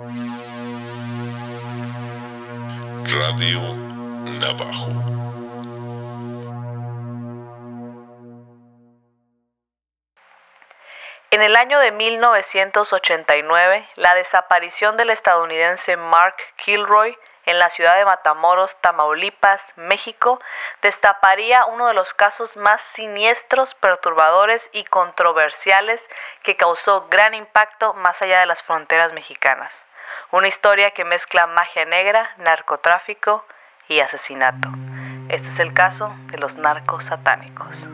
Radio Navajo. En el año de 1989, la desaparición del estadounidense Mark Kilroy en la ciudad de Matamoros, Tamaulipas, México, destaparía uno de los casos más siniestros, perturbadores y controversiales que causó gran impacto más allá de las fronteras mexicanas. Una historia que mezcla magia negra, narcotráfico y asesinato. Este es el caso de los narcos satánicos.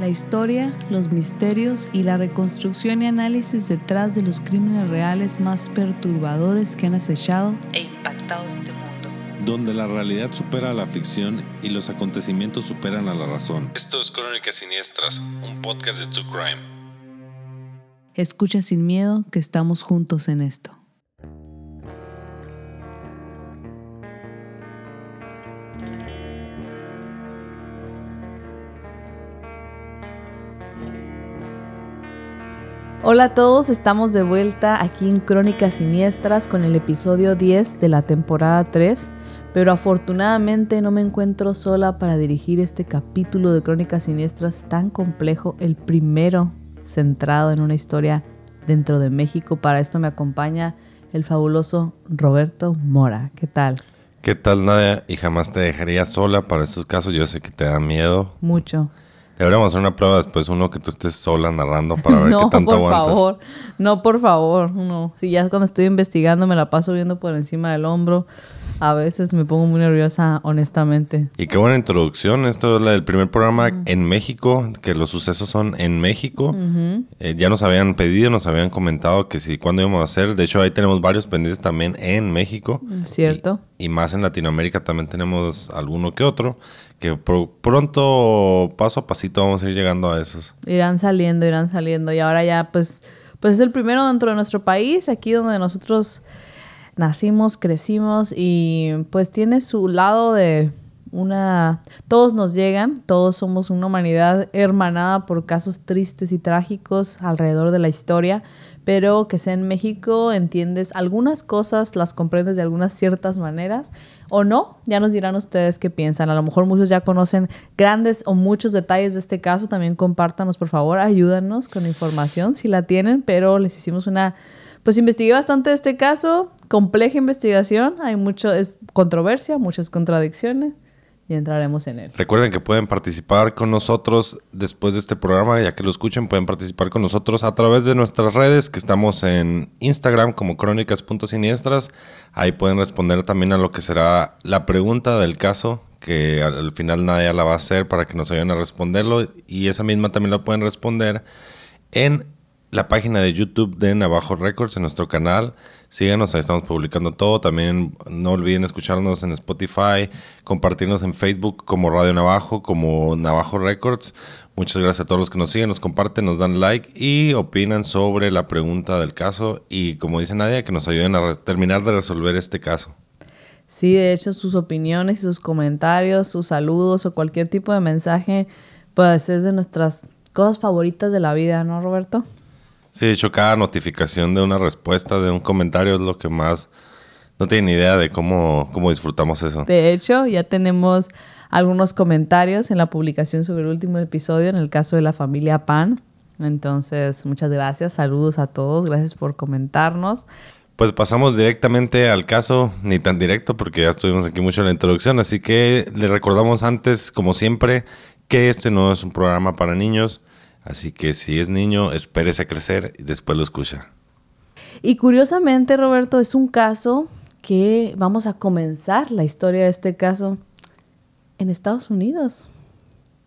La historia, los misterios y la reconstrucción y análisis detrás de los crímenes reales más perturbadores que han acechado e impactado este mundo. Donde la realidad supera a la ficción y los acontecimientos superan a la razón. Esto es Crónicas Siniestras, un podcast de True Crime. Escucha sin miedo que estamos juntos en esto. Hola a todos, estamos de vuelta aquí en Crónicas Siniestras con el episodio 10 de la temporada 3, pero afortunadamente no me encuentro sola para dirigir este capítulo de Crónicas Siniestras tan complejo, el primero centrado en una historia dentro de México. Para esto me acompaña el fabuloso Roberto Mora. ¿Qué tal? ¿Qué tal, Nadia? Y jamás te dejaría sola para estos casos. Yo sé que te da miedo. Mucho. Deberíamos hacer una prueba después, uno que tú estés sola narrando para ver qué tanto por favor. No, por favor, no. Si ya cuando estoy investigando me la paso viendo por encima del hombro, a veces me pongo muy nerviosa, honestamente. Y qué buena introducción. Esto es la del primer programa en México, que los sucesos son en México. Eh, ya nos habían pedido, nos habían comentado que si cuándo íbamos a hacer. De hecho, ahí tenemos varios pendientes también en México. Cierto. Y, y más en Latinoamérica también tenemos alguno que otro que pronto, paso a pasito, vamos a ir llegando a esos. Irán saliendo, irán saliendo. Y ahora ya, pues, pues es el primero dentro de nuestro país, aquí donde nosotros nacimos, crecimos y pues tiene su lado de una... Todos nos llegan, todos somos una humanidad hermanada por casos tristes y trágicos alrededor de la historia, pero que sea en México entiendes algunas cosas, las comprendes de algunas ciertas maneras o no, ya nos dirán ustedes qué piensan. A lo mejor muchos ya conocen grandes o muchos detalles de este caso, también compártanos por favor, ayúdanos con información si la tienen, pero les hicimos una, pues investigué bastante este caso, compleja investigación, hay mucho, es controversia, muchas contradicciones y entraremos en él. Recuerden que pueden participar con nosotros después de este programa, ya que lo escuchen, pueden participar con nosotros a través de nuestras redes, que estamos en Instagram como crónicas.siniestras. Ahí pueden responder también a lo que será la pregunta del caso, que al final nadie la va a hacer para que nos ayuden a responderlo. Y esa misma también la pueden responder en la página de YouTube de Navajo Records, en nuestro canal. Síganos, ahí estamos publicando todo. También no olviden escucharnos en Spotify, compartirnos en Facebook como Radio Navajo, como Navajo Records. Muchas gracias a todos los que nos siguen, nos comparten, nos dan like y opinan sobre la pregunta del caso. Y como dice Nadia, que nos ayuden a terminar de resolver este caso. Sí, de hecho, sus opiniones, sus comentarios, sus saludos o cualquier tipo de mensaje, pues es de nuestras cosas favoritas de la vida, ¿no, Roberto? Sí, de hecho, cada notificación de una respuesta, de un comentario es lo que más... No tienen idea de cómo, cómo disfrutamos eso. De hecho, ya tenemos algunos comentarios en la publicación sobre el último episodio, en el caso de la familia Pan. Entonces, muchas gracias, saludos a todos, gracias por comentarnos. Pues pasamos directamente al caso, ni tan directo porque ya estuvimos aquí mucho en la introducción, así que le recordamos antes, como siempre, que este no es un programa para niños. Así que si es niño, espérese a crecer y después lo escucha. Y curiosamente, Roberto, es un caso que vamos a comenzar la historia de este caso en Estados Unidos.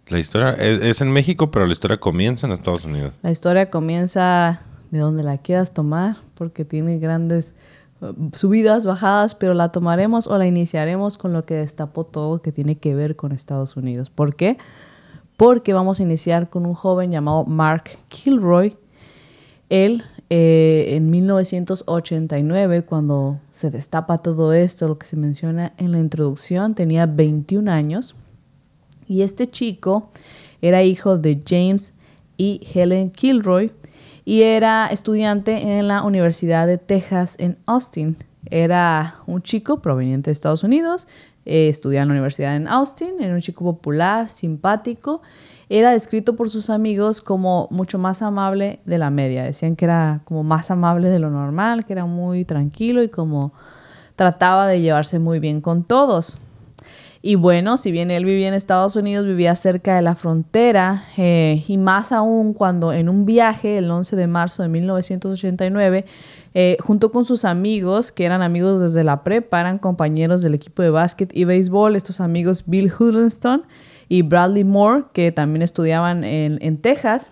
La historia es, en México, pero la historia comienza en Estados Unidos. La historia comienza de donde la quieras tomar, porque tiene grandes uh, subidas, bajadas, pero la tomaremos o la iniciaremos con lo que destapó todo que tiene que ver con Estados Unidos. ¿Por qué? porque vamos a iniciar con un joven llamado Mark Kilroy. Él, eh, en 1989, cuando se destapa todo esto, lo que se menciona en la introducción, tenía 21 años. Y este chico Era hijo de James y Helen Kilroy y era estudiante en la Universidad de Texas en Austin. Era un chico proveniente de Estados Unidos, eh, estudiaba en la universidad en Austin, era un chico popular, simpático. Era descrito por sus amigos como mucho más amable de la media. Decían que era como más amable de lo normal, que era muy tranquilo y como trataba de llevarse muy bien con todos. Y bueno, si bien él vivía en Estados Unidos, vivía cerca de la frontera eh, y más aún cuando en un viaje el 11 de marzo de 1989, eh, junto con sus amigos, que eran amigos desde la prepa, eran compañeros del equipo de básquet y béisbol, estos amigos Bill Huddleston y Bradley Moore, que también estudiaban en, en Texas,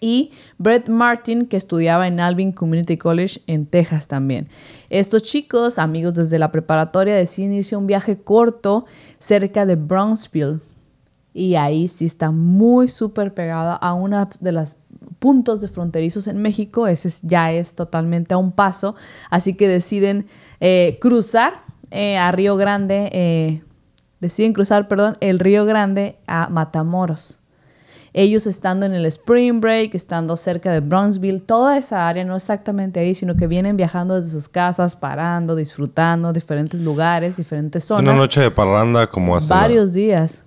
y Brett Martin, que estudiaba en Alvin Community College en Texas también. Estos chicos, amigos desde la preparatoria, deciden irse a un viaje corto cerca de Brownsville. Y ahí sí está muy súper pegada a una de las puntos de fronterizos en México. Ese ya es totalmente a un paso. Así que deciden eh, cruzar eh, a Río Grande, eh, deciden cruzar, perdón, el Río Grande a Matamoros ellos estando en el Spring Break, estando cerca de Brownsville, toda esa área, no exactamente ahí, sino que vienen viajando desde sus casas, parando, disfrutando diferentes lugares, diferentes zonas. Una noche de parranda como hace... Varios días.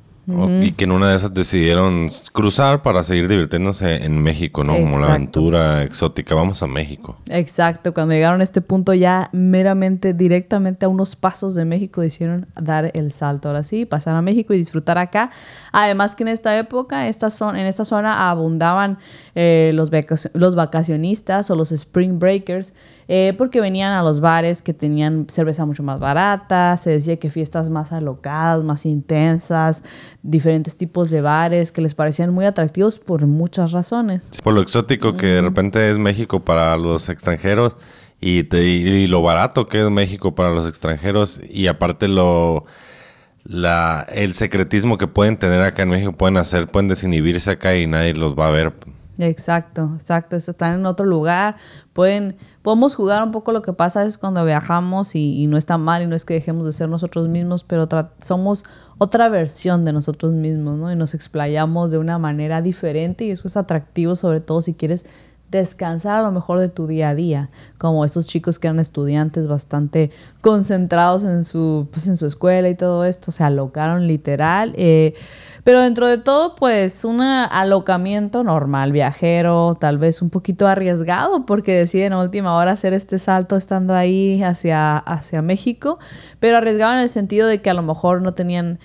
Y que en una de esas decidieron cruzar para seguir divirtiéndose en México, ¿no? Como la aventura exótica. Vamos a México. Exacto. Cuando llegaron a este punto ya meramente, directamente a unos pasos de México, decidieron dar el salto. Ahora sí, pasar a México y disfrutar acá. Además que en esta época, esta zona, en esta zona abundaban eh, los, los vacacionistas o los spring breakers eh, porque venían a los bares que tenían cerveza mucho más barata, se decía que fiestas más alocadas, más intensas, diferentes tipos de bares que les parecían muy atractivos por muchas razones. Por lo exótico que de repente es México para los extranjeros y, y lo barato que es México para los extranjeros y aparte lo... La, el secretismo que pueden tener acá en México, pueden hacer, pueden desinhibirse acá y nadie los va a ver. Exacto, exacto. Están en otro lugar. Pueden, podemos jugar un poco lo que pasa es cuando viajamos y, no está mal y no es que dejemos de ser nosotros mismos, pero somos otra versión de nosotros mismos, ¿no? Y nos explayamos de una manera diferente y eso es atractivo, sobre todo si quieres descansar a lo mejor de tu día a día, como estos chicos que eran estudiantes bastante concentrados en su, pues, en su escuela y todo esto, se alocaron literal. Eh, pero dentro de todo, pues un alocamiento normal, viajero, tal vez un poquito arriesgado, porque deciden a última hora hacer este salto estando ahí hacia, hacia México, pero arriesgado en el sentido de que a lo mejor no tenían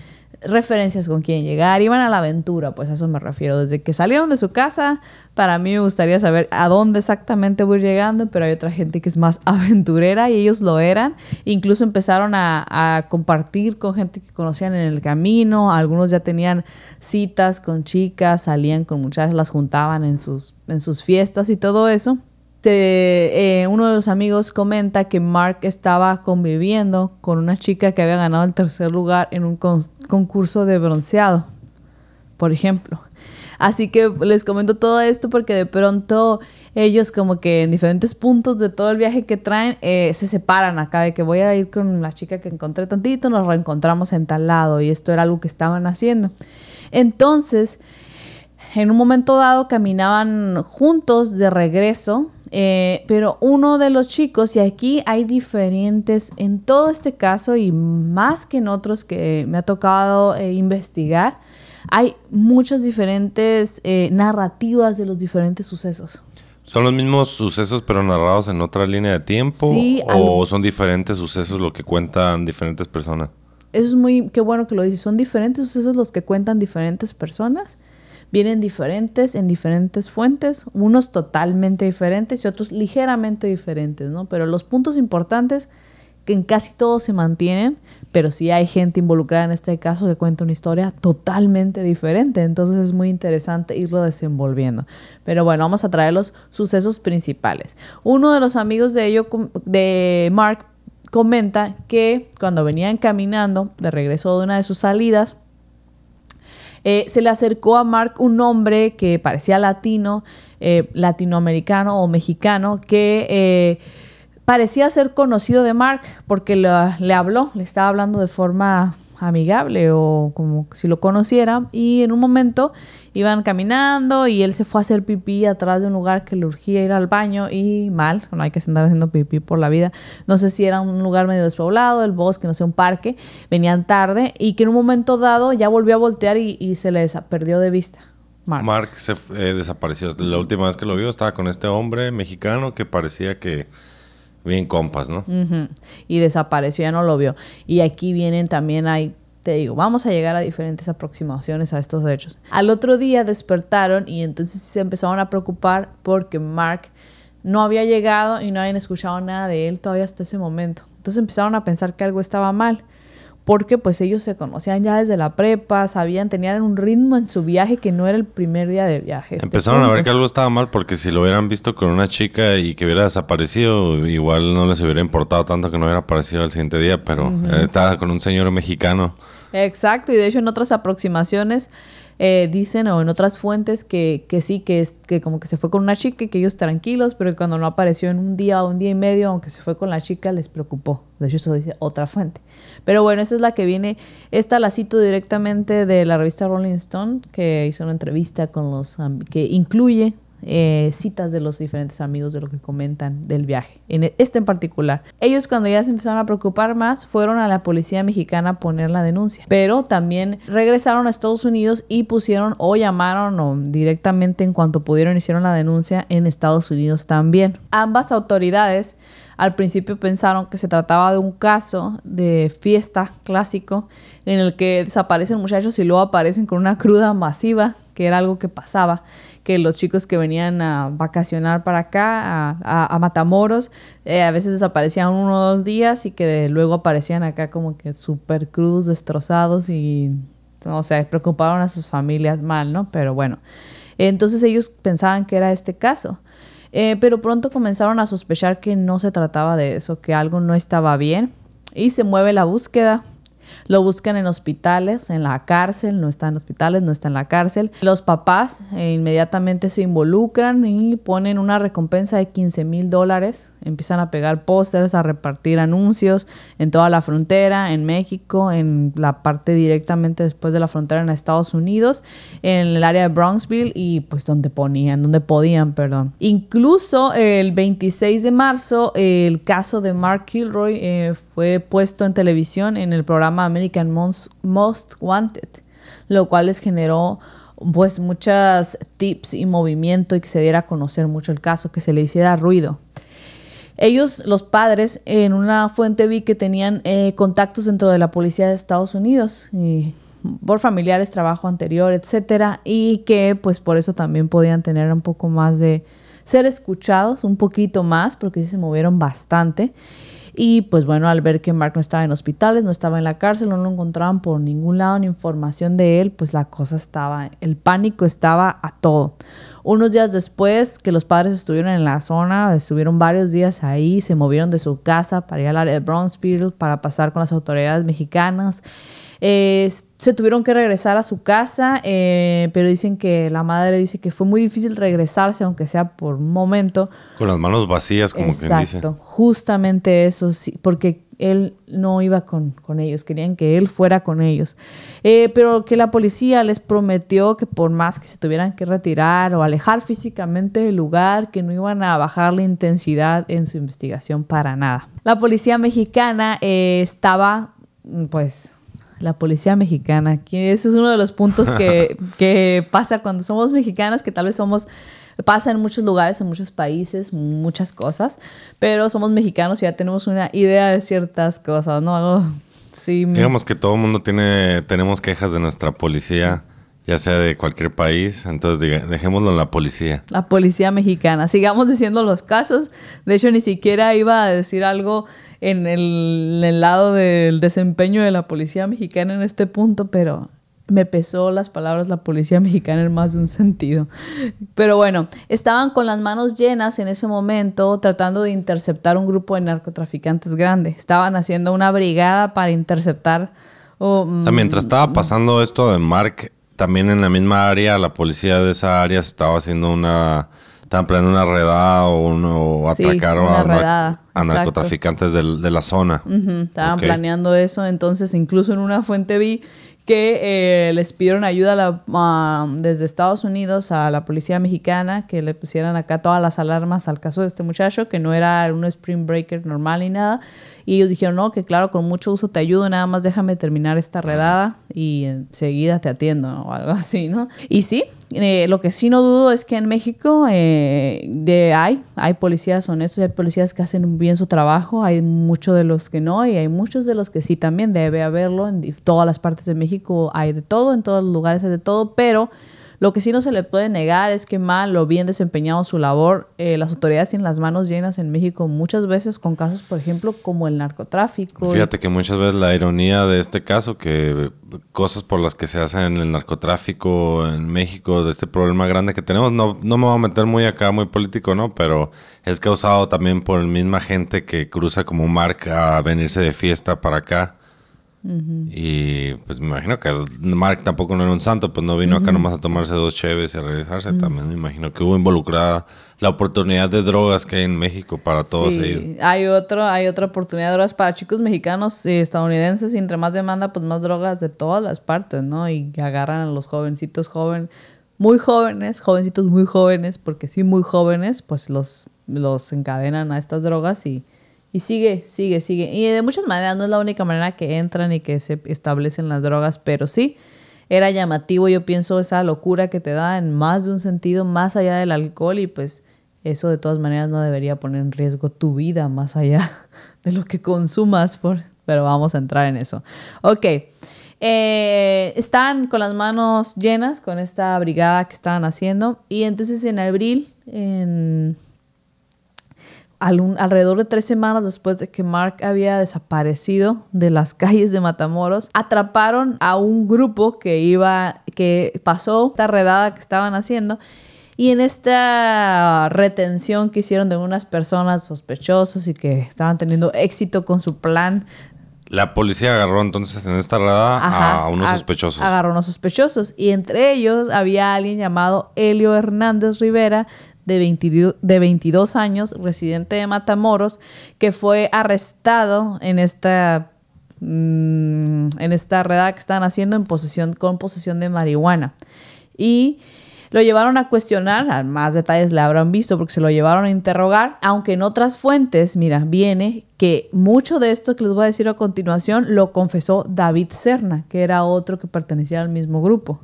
referencias con quién llegar, iban a la aventura, pues a eso me refiero. Desde que salieron de su casa, para mí me gustaría saber a dónde exactamente voy llegando, pero hay otra gente que es más aventurera y ellos lo eran. Incluso empezaron a, compartir con gente que conocían en el camino, algunos ya tenían citas con chicas, salían con muchachas, las juntaban en sus, en sus fiestas y todo eso. Eh, uno de los amigos comenta que Mark estaba conviviendo con una chica que había ganado el tercer lugar en un concurso de bronceado, por ejemplo. Así que les comento todo esto porque de pronto ellos como que en diferentes puntos de todo el viaje que traen eh, se separan acá de que voy a ir con la chica que encontré tantito, nos reencontramos en tal lado y esto era algo que estaban haciendo. Entonces, en un momento dado caminaban juntos de regreso eh, pero uno de los chicos, y aquí hay diferentes, en todo este caso y más que en otros que me ha tocado eh, investigar, hay muchas diferentes eh, narrativas de los diferentes sucesos. ¿Son los mismos sucesos pero narrados en otra línea de tiempo? ¿O son diferentes sucesos lo que cuentan diferentes personas? Eso es muy, qué bueno que lo dices, son diferentes sucesos los que cuentan diferentes personas vienen diferentes en diferentes fuentes, unos totalmente diferentes y otros ligeramente diferentes, ¿no? Pero los puntos importantes que en casi todos se mantienen, pero sí hay gente involucrada en este caso que cuenta una historia totalmente diferente, entonces es muy interesante irlo desenvolviendo. Pero bueno, vamos a traer los sucesos principales. Uno de los amigos de ello, de Mark, comenta que cuando venían caminando de regreso de una de sus salidas, eh, se le acercó a Mark un hombre que parecía latino, eh, latinoamericano o mexicano, que eh, parecía ser conocido de Mark porque le habló, le estaba hablando de forma amigable o como si lo conociera y en un momento iban caminando y él se fue a hacer pipí atrás de un lugar que le urgía ir al baño y mal, no hay que andar haciendo pipí por la vida, no sé si era un lugar medio despoblado, el bosque, no sé, un parque, venían tarde y que en un momento dado ya volvió a voltear y, se le perdió de vista. Mark, Mark se eh, desapareció. La última vez que lo vio estaba con este hombre mexicano que parecía que bien compas, ¿no? Y desapareció, ya no lo vio. Y aquí vienen también hay te digo, vamos a llegar a diferentes aproximaciones a estos hechos. Al otro día despertaron y entonces se empezaron a preocupar porque Mark no había llegado y no habían escuchado nada de él todavía hasta ese momento. Entonces empezaron a pensar que algo estaba mal porque pues ellos se conocían ya desde la prepa, sabían, tenían un ritmo en su viaje que no era el primer día de viaje. Este Empezaron a ver que algo estaba mal porque si lo hubieran visto con una chica y que hubiera desaparecido, igual no les hubiera importado tanto que no hubiera aparecido el siguiente día, pero estaba con un señor mexicano. Exacto, y de hecho en otras aproximaciones eh, dicen o en otras fuentes que, que sí, que, es, que como que se fue con una chica y que ellos tranquilos, pero que cuando no apareció en un día o un día y medio, aunque se fue con la chica, les preocupó. De hecho, eso dice otra fuente. Pero bueno, esa es la que viene. Esta la cito directamente de la revista Rolling Stone, que hizo una entrevista con los que incluye eh, citas de los diferentes amigos de lo que comentan del viaje, en e, este en particular. Ellos cuando ya se empezaron a preocupar más, fueron a la policía mexicana a poner la denuncia, pero también regresaron a Estados Unidos y pusieron o llamaron o directamente en cuanto pudieron hicieron la denuncia en Estados Unidos también. Ambas autoridades al principio pensaron que se trataba de un caso de fiesta clásico en el que desaparecen muchachos y luego aparecen con una cruda masiva, que era algo que pasaba que los chicos que venían a vacacionar para acá, a, Matamoros, eh, a veces desaparecían uno o dos días y que luego aparecían acá como que súper crudos, destrozados y, o sea, preocuparon a sus familias mal, ¿no? Pero bueno, entonces ellos pensaban que era este caso. Eh, pero pronto comenzaron a sospechar que no se trataba de eso, que algo no estaba bien y se mueve la búsqueda lo buscan en hospitales, en la cárcel, no está en hospitales, no está en la cárcel. Los papás eh, inmediatamente se involucran y ponen una recompensa de 15 mil dólares. Empiezan a pegar pósters, a repartir anuncios en toda la frontera, en México, en la parte directamente después de la frontera en Estados Unidos, en el área de Bronxville y pues donde ponían, donde podían, perdón. Incluso el 26 de marzo el caso de Mark Kilroy eh, fue puesto en televisión en el programa American Most, Wanted, lo cual les generó pues muchas tips y movimiento y que se diera a conocer mucho el caso, que se le hiciera ruido. Ellos, los padres, en una fuente vi que tenían eh, contactos dentro de la policía de Estados Unidos por familiares, trabajo anterior, etcétera, y que pues por eso también podían tener un poco más de ser escuchados, un poquito más, porque se movieron bastante. Y pues bueno, al ver que Mark no estaba en hospitales, no estaba en la cárcel, no lo encontraban por ningún lado ni información de él, pues la cosa estaba, el pánico estaba a todo. Unos días después que los padres estuvieron en la zona, estuvieron varios días ahí, se movieron de su casa para ir al área de Bronxville para pasar con las autoridades mexicanas. Se tuvieron que regresar a su casa, eh, pero dicen que la madre dice que fue muy difícil regresarse, aunque sea por un momento. Con las manos vacías, como quien dice. justamente eso, sí, porque él no iba con, con ellos, querían que él fuera con ellos. Eh, pero que la policía les prometió que por más que se tuvieran que retirar o alejar físicamente del lugar, que no iban a bajar la intensidad en su investigación para nada. La policía mexicana estaba, pues, la policía mexicana, que ese es uno de los puntos que, que pasa cuando somos mexicanos, que tal vez somos pasa en muchos lugares, en muchos países, muchas cosas, pero somos mexicanos y ya tenemos una idea de ciertas cosas, ¿no? Sí. Digamos que todo el mundo tiene, tenemos quejas de nuestra policía, ya sea de cualquier país, entonces dejémoslo en la policía. La policía mexicana, sigamos diciendo los casos, de hecho ni siquiera iba a decir algo en el, lado del desempeño de la policía mexicana en este punto, pero me pesó las palabras la policía mexicana en más de un sentido. Pero bueno, estaban con las manos llenas en ese momento tratando de interceptar un grupo de narcotraficantes grande. Estaban haciendo una brigada para interceptar... Mm, mientras estaba pasando esto de Mark, también en la misma área, la policía de esa área estaba haciendo una estaban planeando una redada o, uno, o atracaron a, redada, narcotraficantes del- de la zona. Estaban planeando eso, entonces incluso en una fuente vi que eh, les pidieron ayuda a la- desde Estados Unidos a la policía mexicana que le pusieran acá todas las alarmas al caso de este muchacho, que no era un spring breaker normal ni nada. Y ellos dijeron, no, que claro, con mucho gusto te ayudo, nada más déjame terminar esta redada y enseguida te atiendo o algo así, ¿no? Y sí, eh, lo que sí no dudo es que en México eh, de, hay, hay policías honestos, hay policías que hacen bien su trabajo, hay muchos de los que no y hay muchos de los que sí también debe haberlo. En todas las partes de México hay de todo, en todos los lugares hay de todo, pero lo que sí no se le puede negar es que mal o bien desempeñado su labor, eh, las autoridades tienen las manos llenas en México muchas veces con casos, por ejemplo, como el narcotráfico. Fíjate que muchas veces la ironía de este caso, que cosas por las que se hacen el narcotráfico en México, de este problema grande que tenemos, no, no me voy a meter muy acá, muy político, ¿no? Pero es causado también por la misma gente que cruza como Mark a venirse de fiesta para acá. Y pues me imagino que Mark tampoco no era un santo, pues no vino acá nomás a tomarse dos cheves y a regresarse. También me imagino que hubo involucrada la oportunidad de drogas que hay en México para todos Sí, ellos. Hay otro, hay otra oportunidad de drogas para chicos mexicanos y estadounidenses y entre más demanda, pues más drogas de todas las partes, ¿no? Y agarran a los jovencitos jóvenes, muy jóvenes, jovencitos muy jóvenes, porque sí muy jóvenes, pues los, los encadenan a estas drogas y, y sigue, sigue, sigue. Y de muchas maneras no es la única manera que entran y que se establecen las drogas, pero sí era llamativo, yo pienso, esa locura que te da en más de un sentido, más allá del alcohol y pues eso de todas maneras no debería poner en riesgo tu vida más allá de lo que consumas, por, pero vamos a entrar en eso. Ok, eh, están con las manos llenas con esta brigada que estaban haciendo y entonces en abril, en al- un- alrededor de tres semanas después de que Mark había desaparecido de las calles de Matamoros, atraparon a un grupo que iba, que pasó esta redada que estaban haciendo. Y en esta retención que hicieron de unas personas sospechosos y que estaban teniendo éxito con su plan La policía agarró entonces en esta redada Ajá, a unos sospechosos. Agarró unos sospechosos. Y entre ellos había alguien llamado Helio Hernández Rivera, de 22, de 22 años, residente de Matamoros, que fue arrestado en esta, mm, en esta redada que estaban haciendo en posesión, con posesión de marihuana. Y lo llevaron a cuestionar, más detalles le habrán visto porque se lo llevaron a interrogar, aunque en otras fuentes, mira, viene que mucho de esto que les voy a decir a continuación lo confesó David Serna, que era otro que pertenecía al mismo grupo.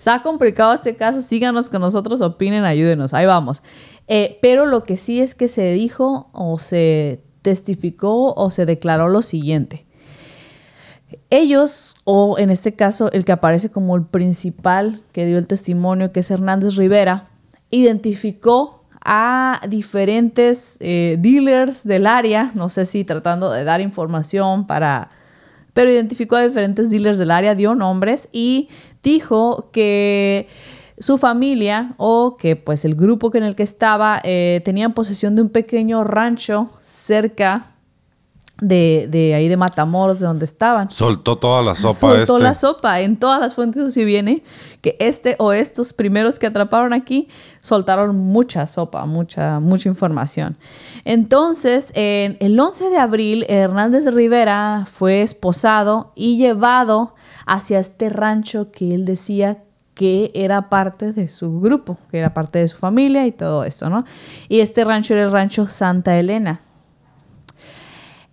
Está complicado este caso, síganos con nosotros, opinen, ayúdenos, ahí vamos. Eh, pero lo que sí es que se dijo o se testificó o se declaró lo siguiente. Ellos, o en este caso el que aparece como el principal que dio el testimonio, que es Hernández Rivera, identificó a diferentes eh, dealers del área, no sé si tratando de dar información para... Pero identificó a diferentes dealers del área, dio nombres y dijo que su familia o que pues el grupo en el que estaba eh, tenían posesión de un pequeño rancho cerca de, de ahí de Matamoros, de donde estaban. Soltó toda la sopa Soltó este. la sopa. En todas las fuentes así viene que este o estos primeros que atraparon aquí soltaron mucha sopa, mucha, mucha información. Entonces, en el 11 de abril, Hernández Rivera fue esposado y llevado hacia este rancho que él decía que era parte de su grupo, que era parte de su familia y todo esto, ¿no? Y este rancho era el rancho Santa Elena.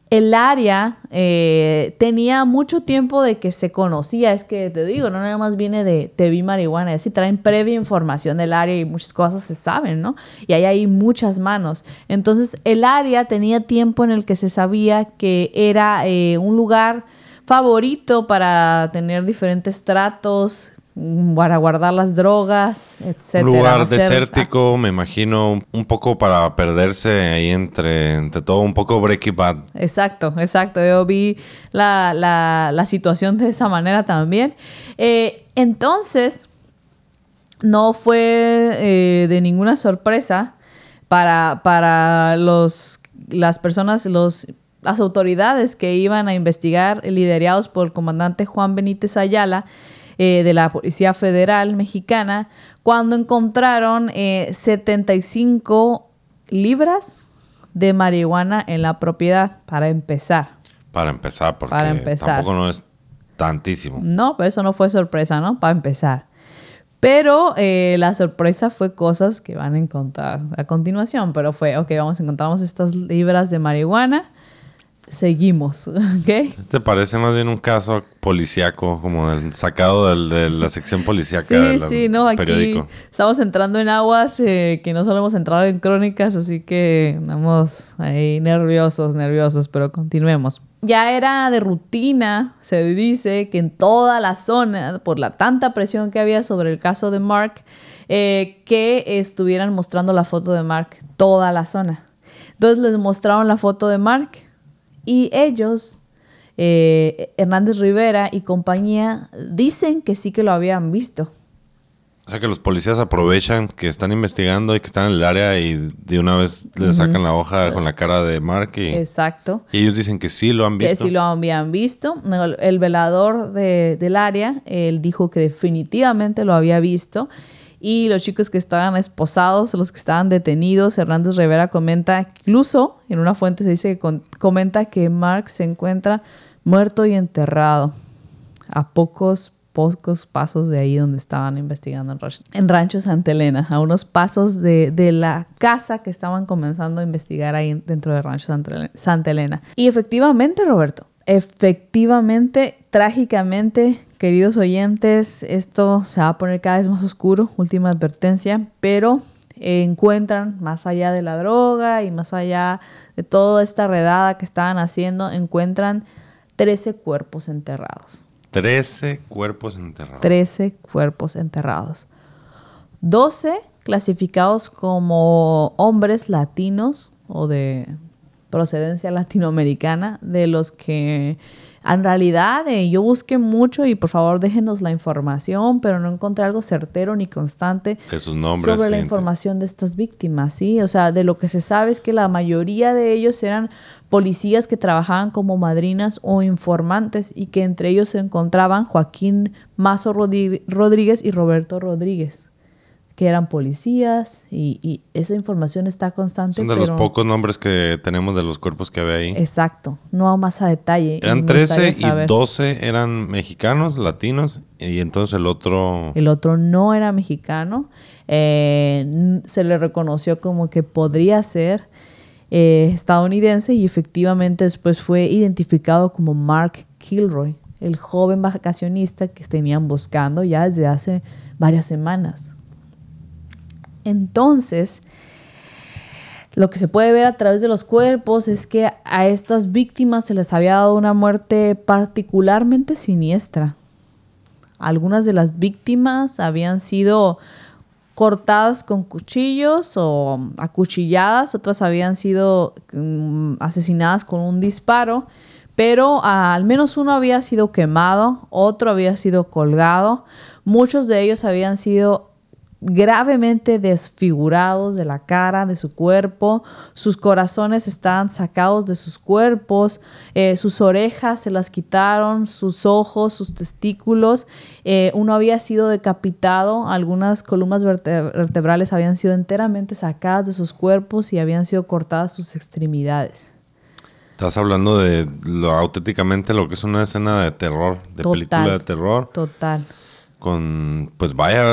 El área eh, tenía mucho tiempo de que se conocía, es que te digo, no nada más viene de te vi marihuana, es si traen previa información del área y muchas cosas se saben, ¿no? Y hay ahí muchas manos. Entonces, el área tenía tiempo en el que se sabía que era eh, un lugar favorito para tener diferentes tratos, para guardar las drogas, etc. Un lugar desértico, me imagino, un poco para perderse ahí entre, entre todo, un poco Breaking Bad. Exacto, exacto. Yo vi la, la- la situación de esa manera también. Eh, entonces, no fue eh, de ninguna sorpresa para, para los, las personas, los, las autoridades que iban a investigar, liderados por el comandante Juan Benítez Ayala, eh, de la Policía Federal Mexicana cuando encontraron eh, 75 libras de marihuana en la propiedad, para empezar. Para empezar, porque Para empezar. tampoco no es tantísimo. No, pero eso no fue sorpresa, ¿no? Para empezar. Pero eh, la sorpresa fue cosas que van a encontrar a continuación. Pero fue, ok, vamos, encontramos estas libras de marihuana. Seguimos, ¿ok? ¿Te parece más bien un caso policíaco, como del, sacado del- de la sección policíaca Sí, del sí, no, aquí periódico? estamos entrando en aguas eh, que no solo hemos entrado en crónicas, así que andamos ahí nerviosos, nerviosos, pero continuemos. Ya era de rutina, se dice que en toda la zona, por la tanta presión que había sobre el caso de Mark, eh, que estuvieran mostrando la foto de Mark toda la zona. Entonces les mostraron la foto de Mark y ellos, eh, Hernández Rivera y compañía, dicen que sí que lo habían visto. O sea que los policías aprovechan que están investigando y que están en el área y de una vez le sacan la hoja con la cara de Mark y, Exacto. y ellos dicen que sí lo han Que visto. sí lo habían visto. El, el velador de- del área, él dijo que definitivamente lo había visto. Y los chicos que estaban esposados, los que estaban detenidos, Hernández Rivera comenta, incluso en una fuente se dice que comenta que Mark se encuentra muerto y enterrado a pocos pocos pasos de ahí donde estaban investigando en Rancho, en Rancho Santa Elena, a unos pasos de, de la casa que estaban comenzando a investigar ahí dentro de Rancho Santa Elena. Y efectivamente, Roberto, efectivamente, trágicamente, queridos oyentes, esto se va a poner cada vez más oscuro, última advertencia, pero eh, encuentran más allá de la droga y más allá de toda esta redada que estaban haciendo, encuentran 13 cuerpos enterrados. 13 cuerpos enterrados. 13 cuerpos enterrados. 12 clasificados como hombres latinos o de procedencia latinoamericana, de los que en realidad eh, yo busqué mucho y por favor déjenos la información, pero no encontré algo certero ni constante nombres, sobre la información de estas víctimas, ¿sí? O sea, de lo que se sabe es que la mayoría de ellos eran policías que trabajaban como madrinas o informantes y que entre ellos se encontraban Joaquín Mazo Rodríguez y Roberto Rodríguez, que eran policías y, y esa información está constante. Son de pero- los pocos nombres que tenemos de los cuerpos que había ahí. Exacto, no más a detalle. Eran me 13 gustaría y saber. 12 eran mexicanos, latinos, y entonces el otro... El otro no era mexicano. Eh, se le reconoció como que podría ser eh, estadounidense y efectivamente después fue identificado como Mark Kilroy, el joven vacacionista que tenían buscando ya desde hace varias semanas. Entonces, lo que se puede ver a través de los cuerpos es que a estas víctimas se les había dado una muerte particularmente siniestra. Algunas de las víctimas habían sido cortadas con cuchillos o acuchilladas, otras habían sido mm, asesinadas con un disparo, pero ah, al menos uno había sido quemado, otro había sido colgado, muchos de ellos habían sido gravemente desfigurados de la cara, de su cuerpo, sus corazones estaban sacados de sus cuerpos, eh, sus orejas se las quitaron, sus ojos, sus testículos, eh, uno había sido decapitado, algunas columnas verte- vertebrales habían sido enteramente sacadas de sus cuerpos y habían sido cortadas sus extremidades. Estás hablando de lo auténticamente lo que es una escena de terror, de Total. película de terror, Total. Con, pues vaya,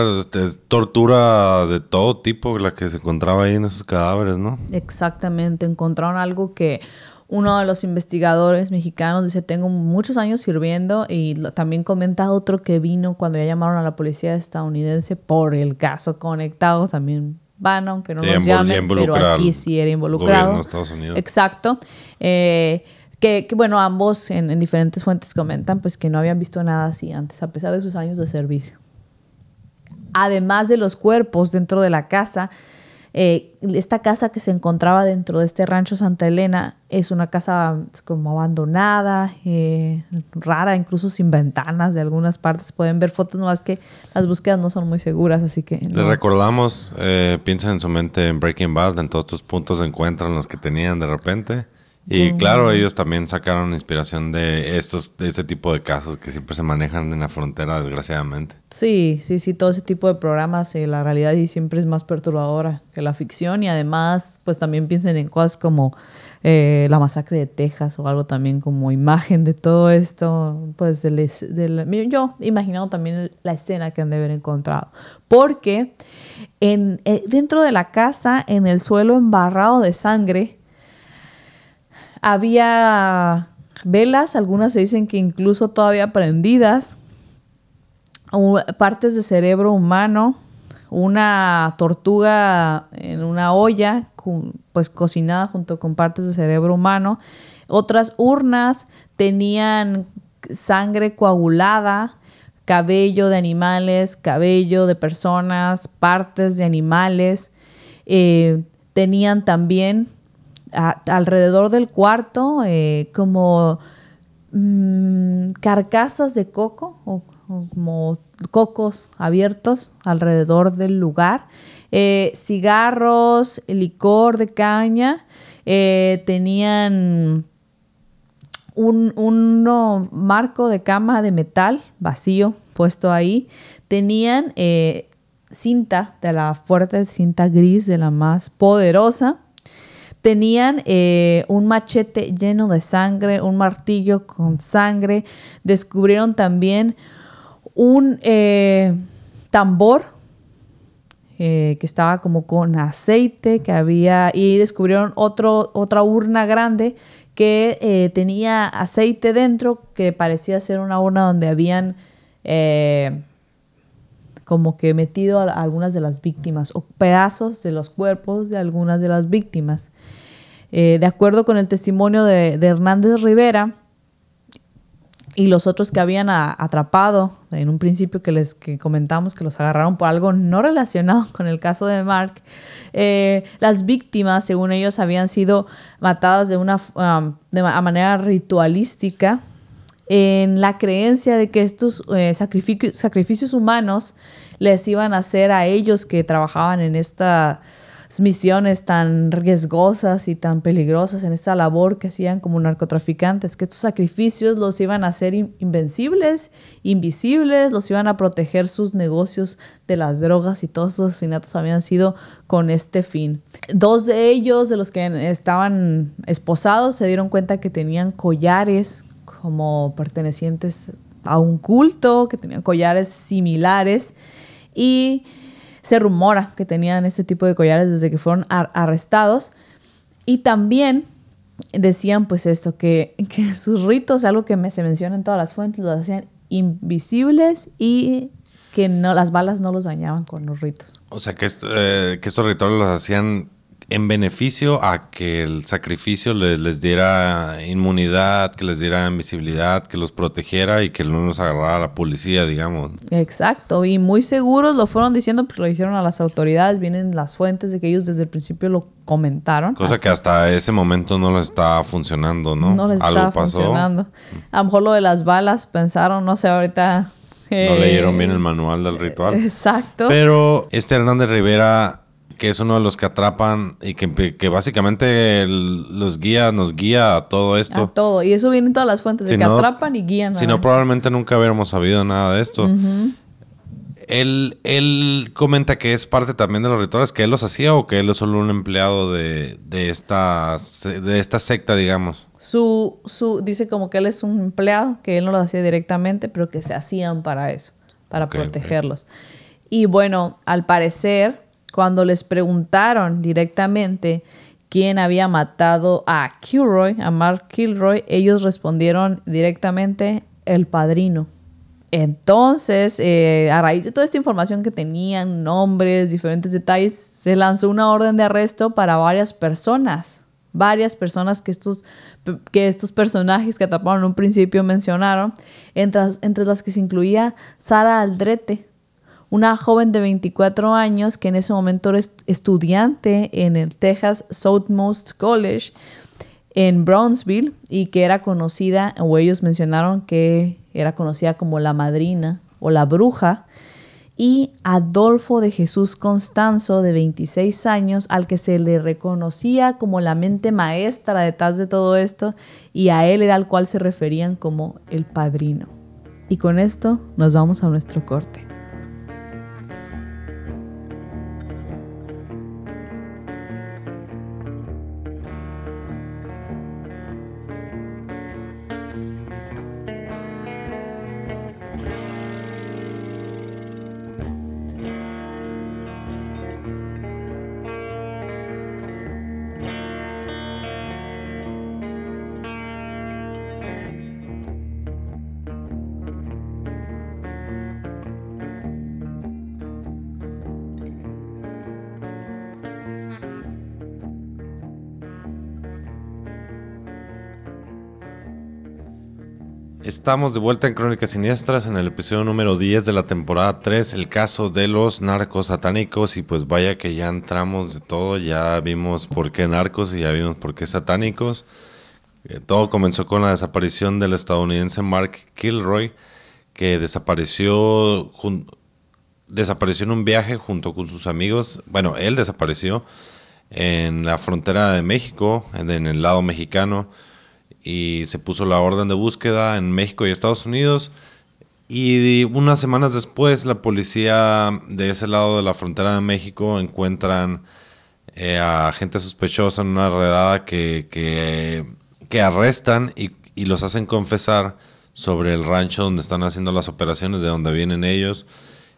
tortura de todo tipo la que se encontraba ahí en esos cadáveres, ¿no? Exactamente, encontraron algo que uno de los investigadores mexicanos dice, tengo muchos años sirviendo y lo- también comenta otro que vino cuando ya llamaron a la policía estadounidense por el caso conectado, también van, aunque no Sí, nos llamen, pero aquí sí era gobierno involucrado. de Estados Unidos. Exacto. Eh, que, que, bueno, ambos en, en diferentes fuentes comentan pues que no habían visto nada así antes, a pesar de sus años de servicio. Además de los cuerpos dentro de la casa, eh, esta casa que se encontraba dentro de este rancho Santa Elena es una casa como abandonada, eh, rara, incluso sin ventanas de algunas partes. Pueden ver fotos, más que las búsquedas no son muy seguras, así que... Les no. recordamos, eh, piensen en su mente en Breaking Bad, en todos estos puntos se encuentran los que tenían de repente Y claro, ellos también sacaron inspiración de estos, de ese tipo de casos que siempre se manejan en la frontera, desgraciadamente. Sí, sí, sí, todo ese tipo de programas, eh, la realidad y siempre es más perturbadora que la ficción. Y además, pues también piensen en cosas como eh, la masacre de Texas o algo también como imagen de todo esto, pues del, del, yo imaginado también la escena que han de haber encontrado, porque en, eh, dentro de la casa, en el suelo embarrado de sangre, había velas, algunas se dicen que incluso todavía prendidas, partes de cerebro humano, una tortuga en una olla, pues cocinada junto con partes de cerebro humano. Otras urnas tenían sangre coagulada, cabello de animales, cabello de personas, partes de animales. Eh, tenían también alrededor del cuarto eh, como mm, carcasas de coco o, como cocos abiertos alrededor del lugar, eh, cigarros, licor de caña, eh, tenían un, un marco de cama de metal vacío puesto ahí, tenían cinta de la fuerte cinta gris de la más poderosa Tenían eh, un machete lleno de sangre, un martillo con sangre. Descubrieron también un eh, tambor eh, que estaba como con aceite, que había, y descubrieron otra urna grande que tenía aceite dentro, que parecía ser una urna donde habían como que metido a algunas de las víctimas o pedazos de los cuerpos de algunas de las víctimas. Eh, de acuerdo con el testimonio de, Hernández Rivera y los otros que habían atrapado en un principio que les que comentamos que los agarraron por algo no relacionado con el caso de Mark, eh, las víctimas, según ellos, habían sido matadas de una um, de manera ritualística en la creencia de que estos eh, sacrificios, humanos les iban a hacer a ellos que trabajaban en estas misiones tan riesgosas y tan peligrosas en esta labor que hacían como narcotraficantes, que estos sacrificios los iban a hacer invencibles, invisibles, los iban a proteger sus negocios de las drogas y todos esos asesinatos habían sido con este fin. Dos de ellos, de los que estaban esposados, se dieron cuenta que tenían collares como pertenecientes a un culto, que tenían collares similares y se rumora que tenían este tipo de collares desde que fueron arrestados y también decían pues esto, que, que sus ritos, algo que me, se menciona en todas las fuentes, los hacían invisibles y que no, las balas no los dañaban con los ritos. O sea, que, eh, que estos rituales los hacían en beneficio a que el sacrificio les, les, diera inmunidad, que les diera invisibilidad, que los protegiera y que no los agarrara la policía, digamos. Exacto, y muy seguros lo fueron diciendo porque lo hicieron a las autoridades, vienen las fuentes de que ellos desde el principio lo comentaron. Cosa que hasta ese momento no les estaba funcionando, ¿no? No les estaba funcionando. A lo mejor lo de las balas pensaron, no sé, ahorita... no leyeron bien el manual del ritual. Exacto. Pero este Hernández Rivera que es uno de los que atrapan y que, que básicamente los guía, nos guía a todo esto. A todo. Y eso viene en todas las fuentes, de que atrapan y guían. Si no, probablemente nunca hubiéramos sabido nada de esto. él, él, comenta que es parte también de los rituales, que él los hacía o que él es solo un empleado de, de, esta, de esta secta, digamos. Su, su, dice como que él es un empleado, que él no lo hacía directamente, pero que se hacían para eso, para protegerlos. Y bueno, al parecer cuando les preguntaron directamente quién había matado a Kilroy, a Mark Kilroy, ellos respondieron directamente el padrino. Entonces, eh, a raíz de toda esta información que tenían, nombres, diferentes detalles, se lanzó una orden de arresto para varias personas. Varias personas que estos, que estos personajes que atraparon en un principio mencionaron, entre, entre las que se incluía Sara Aldrete, una joven de 24 años que en ese momento era estudiante en el Texas Southmost College en Brownsville y que era conocida, o ellos mencionaron que era conocida como la madrina o la bruja, y Adolfo de Jesús Constanzo, de 26 años, al que se le reconocía como la mente maestra detrás de todo esto, y a él era al cual se referían como el padrino. Y con esto nos vamos a nuestro corte. Estamos de vuelta en Crónicas Siniestras en el episodio número 10 de la temporada 3, el caso de los narcos satánicos. Y pues vaya que ya entramos de todo, ya vimos por qué narcos y ya vimos por qué satánicos. Eh, todo comenzó con la desaparición del estadounidense Mark Kilroy que desapareció, desapareció en un viaje junto con sus amigos, bueno, él desapareció en la frontera de México, en el lado mexicano y se puso la orden de búsqueda en México y Estados Unidos. Y unas semanas después, la policía de ese lado de la frontera de México encuentran eh, a gente sospechosa en una redada que, que, arrestan y, y, los hacen confesar sobre el rancho donde están haciendo las operaciones, de donde vienen ellos.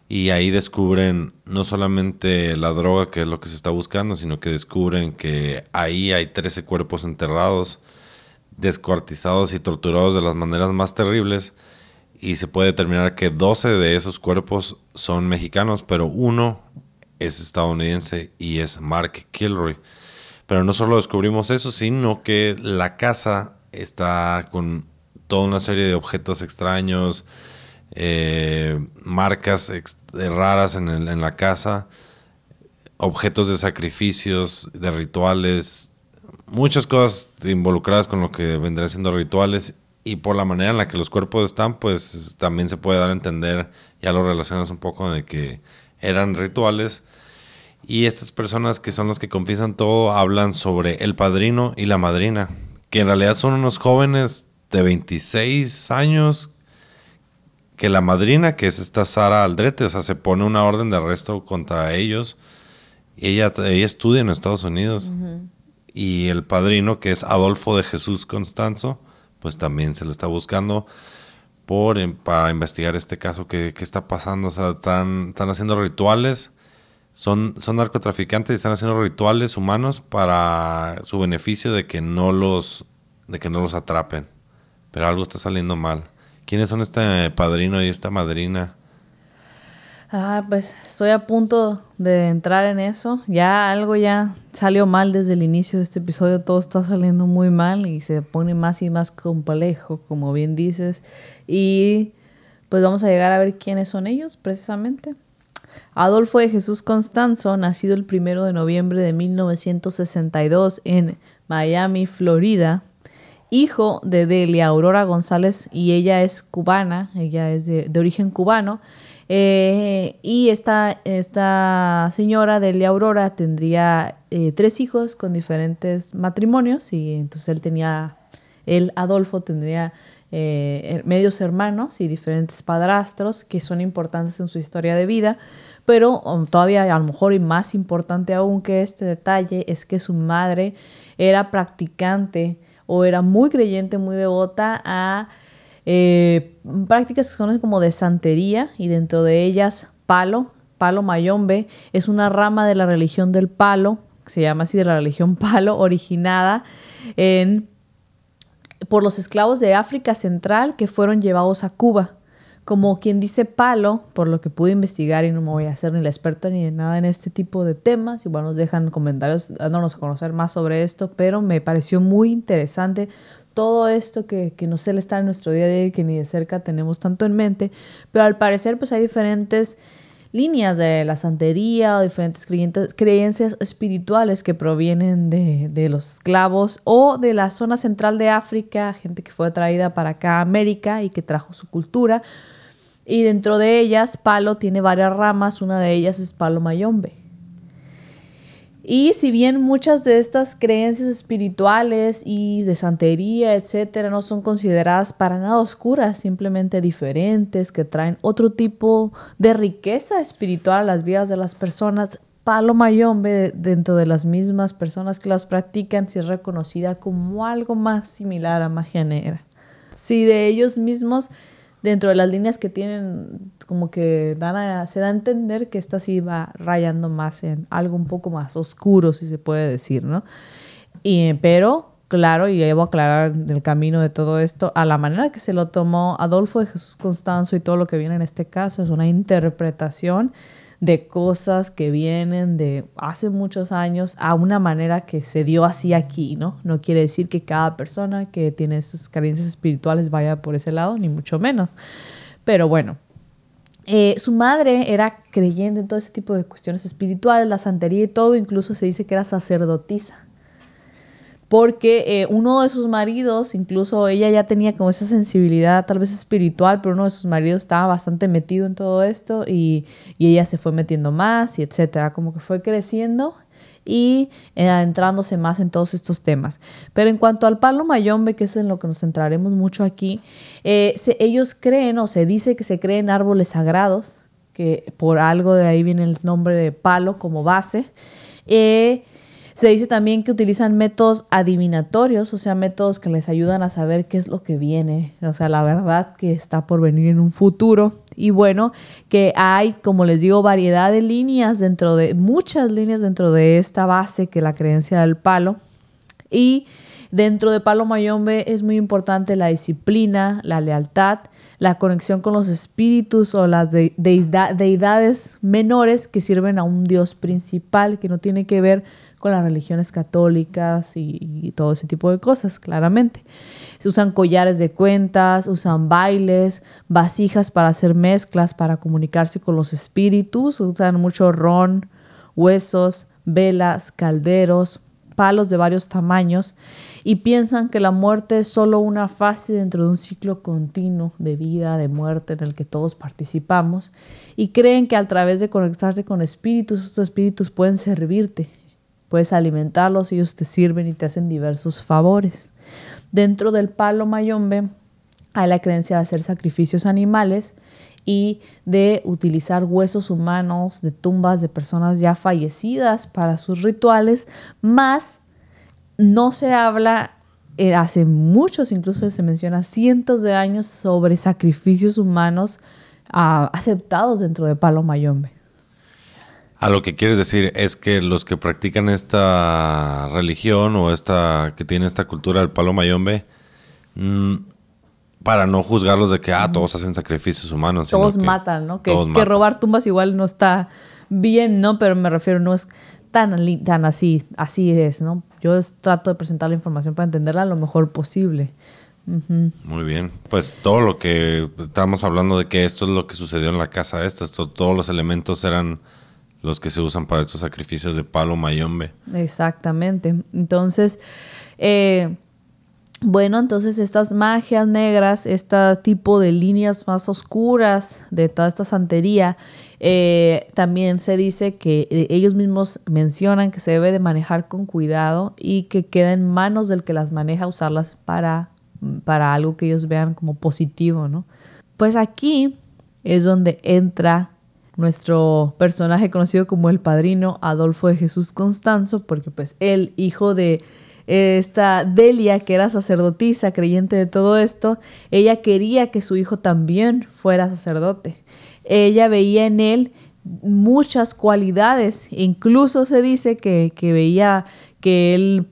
Y ahí descubren no solamente la droga, que es lo que se está buscando, sino que descubren que ahí hay 13 cuerpos enterrados descuartizados y torturados de las maneras más terribles y se puede determinar que 12 de esos cuerpos son mexicanos, pero uno es estadounidense y es Mark Kilroy. Pero no solo descubrimos eso, sino que la casa está con toda una serie de objetos extraños, eh, marcas raras en, en la casa, objetos de sacrificios, de rituales, muchas cosas involucradas con lo que vendría siendo rituales y por la manera en la que los cuerpos están, pues también se puede dar a entender, ya lo relacionas un poco de que eran rituales. Y estas personas que son los que confiesan todo hablan sobre el padrino y la madrina, que en realidad son unos jóvenes de 26 años, que la madrina, que es esta Sara Aldrete, o sea, se pone una orden de arresto contra ellos. Y ella, ella estudia en Estados Unidos y el padrino, que es Adolfo de Jesús Constanzo, pues también se le está buscando por, para investigar este caso que, está pasando. O sea, están, están haciendo rituales, son, son narcotraficantes y están haciendo rituales humanos para su beneficio de que no los, de que no los atrapen. Pero algo está saliendo mal. ¿Quiénes son este padrino y esta madrina? Ah, pues estoy a punto de entrar en eso. Ya algo ya salió mal desde el inicio de este episodio. Todo está saliendo muy mal y se pone más y más complejo, como bien dices. Y pues vamos a llegar a ver quiénes son ellos, precisamente. Adolfo de Jesús Constanzo, nacido el primero de noviembre de 1962 en Miami, Florida, hijo de Delia Aurora González y ella es cubana, ella es de origen cubano eh, y esta, esta señora, Delia Aurora, tendría eh, tres hijos con diferentes matrimonios y entonces él tenía, él, Adolfo, tendría eh, medios hermanos y diferentes padrastros que son importantes en su historia de vida, pero todavía a lo mejor y más importante aún que este detalle es que su madre era practicante o era muy creyente, muy devota a eh, prácticas que son como de santería y dentro de ellas palo, palo mayombe, es una rama de la religión del palo, se llama así de la religión palo, originada en, por los esclavos de África Central que fueron llevados a Cuba. Como quien dice palo, por lo que pude investigar y no me voy a hacer ni la experta ni de nada en este tipo de temas, igual nos dejan comentarios dándonos a conocer más sobre esto, pero me pareció muy interesante todo esto que, que no suele estar en nuestro día a día y que ni de cerca tenemos tanto en mente, pero al parecer pues hay diferentes líneas de la santería o diferentes creencias espirituales que provienen de, de, los esclavos o de la zona central de África, gente que fue traída para acá a América y que trajo su cultura. Y dentro de ellas, palo tiene varias ramas, una de ellas es palo mayombe. Y si bien muchas de estas creencias espirituales y de santería, etcétera, no son consideradas para nada oscuras, simplemente diferentes, que traen otro tipo de riqueza espiritual a las vidas de las personas, Palo Mayombe, dentro de las mismas personas que las practican, si es reconocida como algo más similar a magia negra. Si de ellos mismos dentro de las líneas que tienen, como que dan a, se da a entender que esta sí va rayando más en algo un poco más oscuro, si se puede decir, ¿no? Y, pero, claro, y debo aclarar el camino de todo esto, a la manera que se lo tomó Adolfo de Jesús Constanzo y todo lo que viene en este caso es una interpretación de cosas que vienen de hace muchos años a una manera que se dio así aquí, ¿no? No quiere decir que cada persona que tiene esas carencias espirituales vaya por ese lado, ni mucho menos. Pero bueno, eh, su madre era creyente en todo ese tipo de cuestiones espirituales, la santería y todo, incluso se dice que era sacerdotisa porque eh, uno de sus maridos, incluso ella ya tenía como esa sensibilidad tal vez espiritual, pero uno de sus maridos estaba bastante metido en todo esto y, ella se fue metiendo más y etcétera, como que fue creciendo y eh, adentrándose más en todos estos temas. Pero en cuanto al palo mayombe, que es en lo que nos centraremos mucho aquí, eh, ellos creen o se dice que se creen árboles sagrados, que por algo de ahí viene el nombre de palo como base. Se dice también que utilizan métodos adivinatorios, o sea, métodos que les ayudan a saber qué es lo que viene, o sea, la verdad que está por venir en un futuro. Y bueno, que hay, como les digo, variedad de líneas dentro de, muchas líneas dentro de esta base que la creencia del palo. Y dentro de Palo Mayombe es muy importante la disciplina, la lealtad, la conexión con los espíritus o las deidades menores que sirven a un Dios principal que no tiene que ver con las religiones católicas y, todo ese tipo de cosas, claramente. Usan collares de cuentas, usan bailes, vasijas para hacer mezclas, para comunicarse con los espíritus, usan mucho ron, huesos, velas, calderos, palos de varios tamaños y piensan que la muerte es solo una fase dentro de un ciclo continuo de vida, de muerte en el que todos participamos y creen que a través de conectarse con espíritus, estos espíritus pueden servirte Puedes alimentarlos, ellos te sirven y te hacen diversos favores. Dentro del palo mayombe hay la creencia de hacer sacrificios animales y de utilizar huesos humanos de tumbas de personas ya fallecidas para sus rituales, más no se habla eh, hace muchos, incluso se menciona cientos de años sobre sacrificios humanos ah, aceptados dentro de Palo Mayombe. A lo que quieres decir es que los que practican esta religión o esta que tiene esta cultura del palo mayombe, mm, para no juzgarlos de que ah, todos hacen sacrificios humanos. Todos matan, ¿no? Que, robar tumbas igual no está bien, ¿no? Pero me refiero, no es tan, tan así, así es, ¿no? Yo trato de presentar la información para entenderla lo mejor posible. Muy bien. Pues todo lo que estamos hablando de que esto es lo que sucedió en la casa esta, todos los elementos eran los que se usan para estos sacrificios de palo mayombe. Exactamente. Entonces, eh, bueno, entonces estas magias negras, este tipo de líneas más oscuras de toda esta santería, eh, también se dice que eh, ellos mismos mencionan que se debe de manejar con cuidado y que queda en manos del que las maneja usarlas para, para algo que ellos vean como positivo, ¿no? Pues aquí es donde entra nuestro personaje conocido como el padrino Adolfo de Jesús Constanzo, porque pues el hijo de esta Delia, que era sacerdotisa, creyente de todo esto, ella quería que su hijo también fuera sacerdote. Ella veía en él muchas cualidades, incluso se dice que, veía que él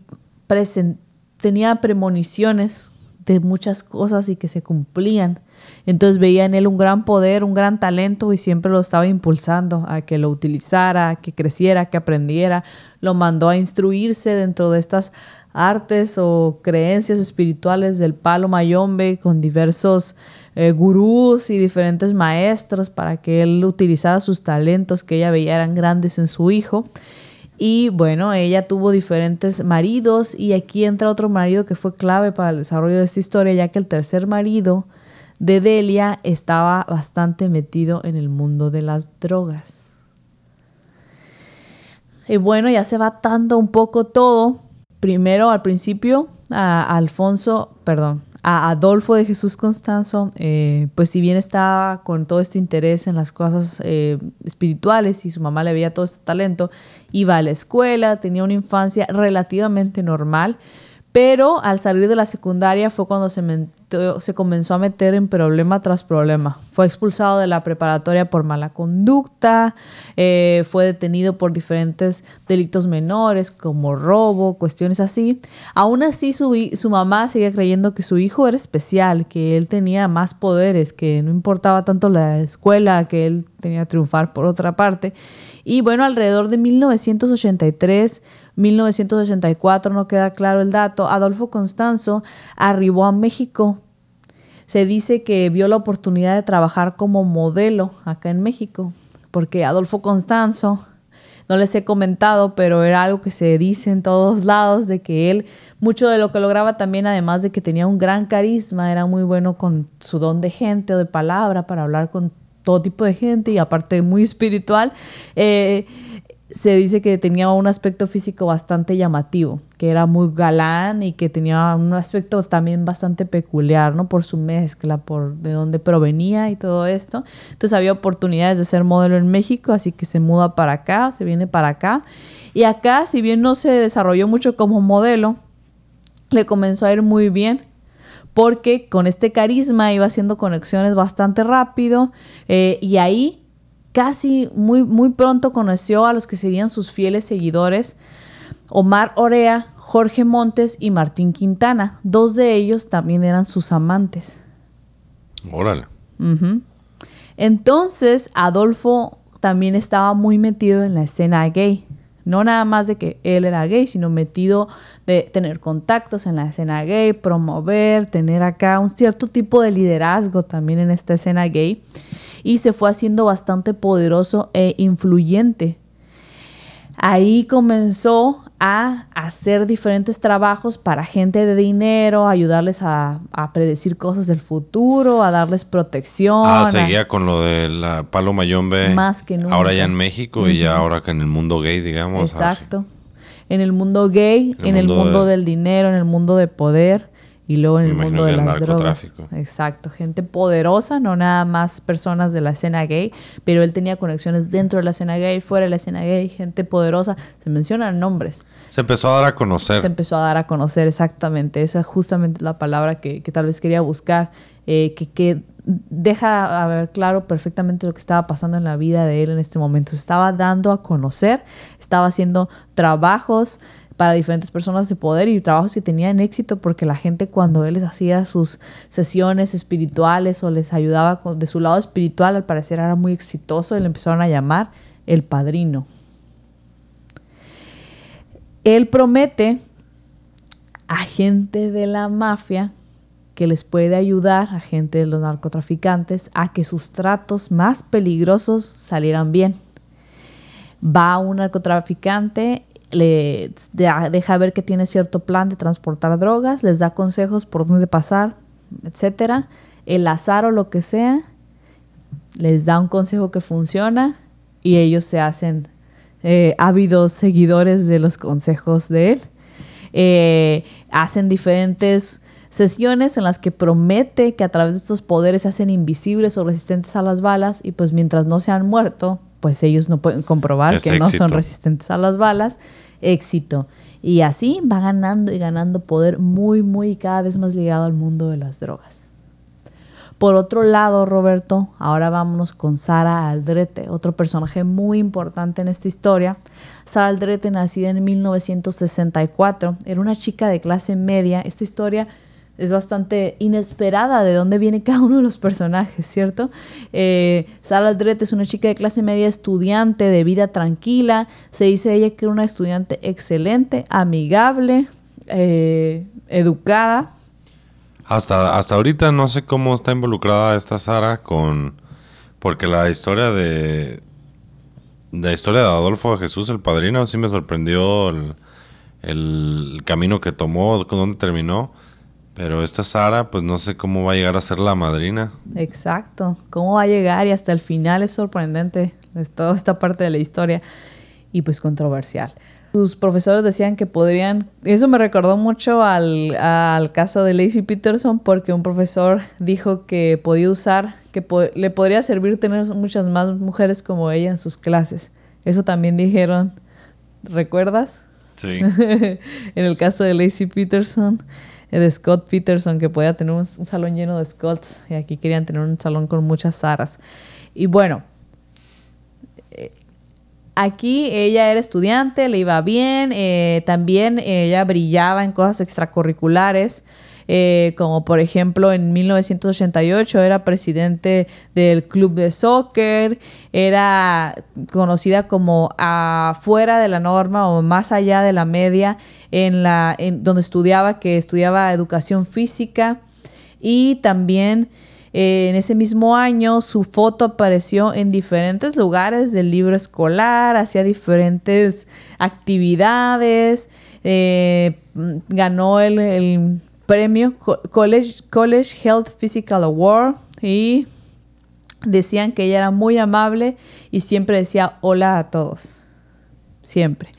tenía premoniciones de muchas cosas y que se cumplían. Entonces veía en él un gran poder, un gran talento y siempre lo estaba impulsando a que lo utilizara, a que creciera, a que aprendiera. Lo mandó a instruirse dentro de estas artes o creencias espirituales del palo mayombe con diversos eh, gurús y diferentes maestros para que él utilizara sus talentos que ella veía eran grandes en su hijo. Y bueno, ella tuvo diferentes maridos y aquí entra otro marido que fue clave para el desarrollo de esta historia, ya que el tercer marido de Delia estaba bastante metido en el mundo de las drogas. Y bueno, ya se va dando un poco todo. Primero, al principio, a Alfonso, perdón, a Adolfo de Jesús Constanzo, eh, pues si bien estaba con todo este interés en las cosas eh, espirituales y su mamá le veía todo este talento, iba a la escuela, tenía una infancia relativamente normal, pero al salir de la secundaria fue cuando se, comenzó a meter en problema tras problema. Fue expulsado de la preparatoria por mala conducta, eh, fue detenido por diferentes delitos menores como robo, cuestiones así. Aún así su, su mamá seguía creyendo que su hijo era especial, que él tenía más poderes, que no importaba tanto la escuela, que él tenía que triunfar por otra parte. Y bueno, alrededor de 1983 1984, no queda claro el dato, Adolfo Constanzo arribó a México. Se dice que vio la oportunidad de trabajar como modelo acá en México, porque Adolfo Constanzo, no les he comentado, pero era algo que se dice en todos lados, de que él, mucho de lo que lograba también, además de que tenía un gran carisma, era muy bueno con su don de gente o de palabra para hablar con todo tipo de gente y aparte muy espiritual. Eh, se dice que tenía un aspecto físico bastante llamativo, que era muy galán y que tenía un aspecto también bastante peculiar, ¿no? Por su mezcla, por de dónde provenía y todo esto. Entonces había oportunidades de ser modelo en México, así que se muda para acá, se viene para acá. Y acá, si bien no se desarrolló mucho como modelo, le comenzó a ir muy bien porque con este carisma iba haciendo conexiones bastante rápido eh, y ahí casi muy, muy pronto conoció a los que serían sus fieles seguidores, Omar Orea, Jorge Montes y Martín Quintana. Dos de ellos también eran sus amantes. Órale. Entonces, Adolfo también estaba muy metido en la escena gay. No nada más de que él era gay, sino metido de tener contactos en la escena gay, promover, tener acá un cierto tipo de liderazgo también en esta escena gay y se fue haciendo bastante poderoso e influyente. Ahí comenzó a hacer diferentes trabajos para gente de dinero, ayudarles a, predecir cosas del futuro, a darles protección. Ah, seguía con lo de la Paloma Mayombe. Más que nunca. Ahora ya en México y ya ahora que en el mundo gay, digamos. Exacto. En el mundo gay, en el mundo del dinero, en el mundo de poder y luego en el mundo de las drogas. Exacto, gente poderosa, no nada más personas de la escena gay, pero él tenía conexiones dentro de la escena gay, fuera de la escena gay, gente poderosa, se mencionan nombres. Se empezó a dar a conocer. Se empezó a dar a conocer, exactamente, esa es justamente la palabra que, tal vez quería buscar, eh, que, que deja a ver claro perfectamente lo que estaba pasando en la vida de él en este momento. Se estaba dando a conocer, estaba haciendo trabajos, para diferentes personas de poder y trabajos que tenían éxito porque la gente cuando él les hacía sus sesiones espirituales o les ayudaba de su lado espiritual, al parecer era muy exitoso y le empezaron a llamar el padrino. Él promete a gente de la mafia que les puede ayudar, a gente de los narcotraficantes, a que sus tratos más peligrosos salieran bien. Va un narcotraficante le deja ver que tiene cierto plan de transportar drogas, les da consejos por dónde pasar, etcétera. El azar o lo que sea, les da un consejo que funciona y ellos se hacen eh, ávidos seguidores de los consejos de él. Eh, hacen diferentes sesiones en las que promete que a través de estos poderes se hacen invisibles o resistentes a las balas y pues mientras no se han muerto, pues ellos no pueden comprobar que no son resistentes a las balas, éxito. Y así va ganando y ganando poder muy, muy cada vez más ligado al mundo de las drogas. Por otro lado, Roberto, ahora vámonos con Sara Aldrete, otro personaje muy importante en esta historia. Sara Aldrete, nacida en 1964, era una chica de clase media. Esta historia es bastante inesperada de dónde viene cada uno de los personajes, ¿cierto? Eh, Sara Aldrete es una chica de clase media estudiante, de vida tranquila. Se dice ella que era una estudiante excelente, amigable, eh, educada. Hasta, hasta ahorita no sé cómo está involucrada esta Sara con... Porque la historia de... La historia de Adolfo Jesús, el padrino, sí me sorprendió el, el camino que tomó, dónde terminó Pero esta Sara, pues no sé cómo va a llegar a ser la madrina. Exacto. ¿Cómo va a llegar? Y hasta el final es sorprendente. Es toda esta parte de la historia. Y pues controversial. Sus profesores decían que podrían... Eso me recordó mucho al, al caso de Lacey Peterson porque un profesor dijo que podía usar, que po- le podría servir tener muchas más mujeres como ella en sus clases. Eso también dijeron. ¿Recuerdas? Sí. en el caso de Lacey Peterson, de Scott Peterson, que podía tener un, un salón lleno de Scotts, y aquí querían tener un salón con muchas Saras. Y bueno, eh, aquí ella era estudiante, le iba bien, eh, también ella brillaba en cosas extracurriculares. Eh, como por ejemplo en 1988 era presidente del club de soccer, era conocida como afuera de la norma o más allá de la media en la en donde estudiaba que estudiaba educación física. Y también eh, en ese mismo año su foto apareció en diferentes lugares del libro escolar, hacía diferentes actividades, eh, ganó el premio Co- College, College Health Physical Award y decían que ella era muy amable y siempre decía hola a todos. Siempre.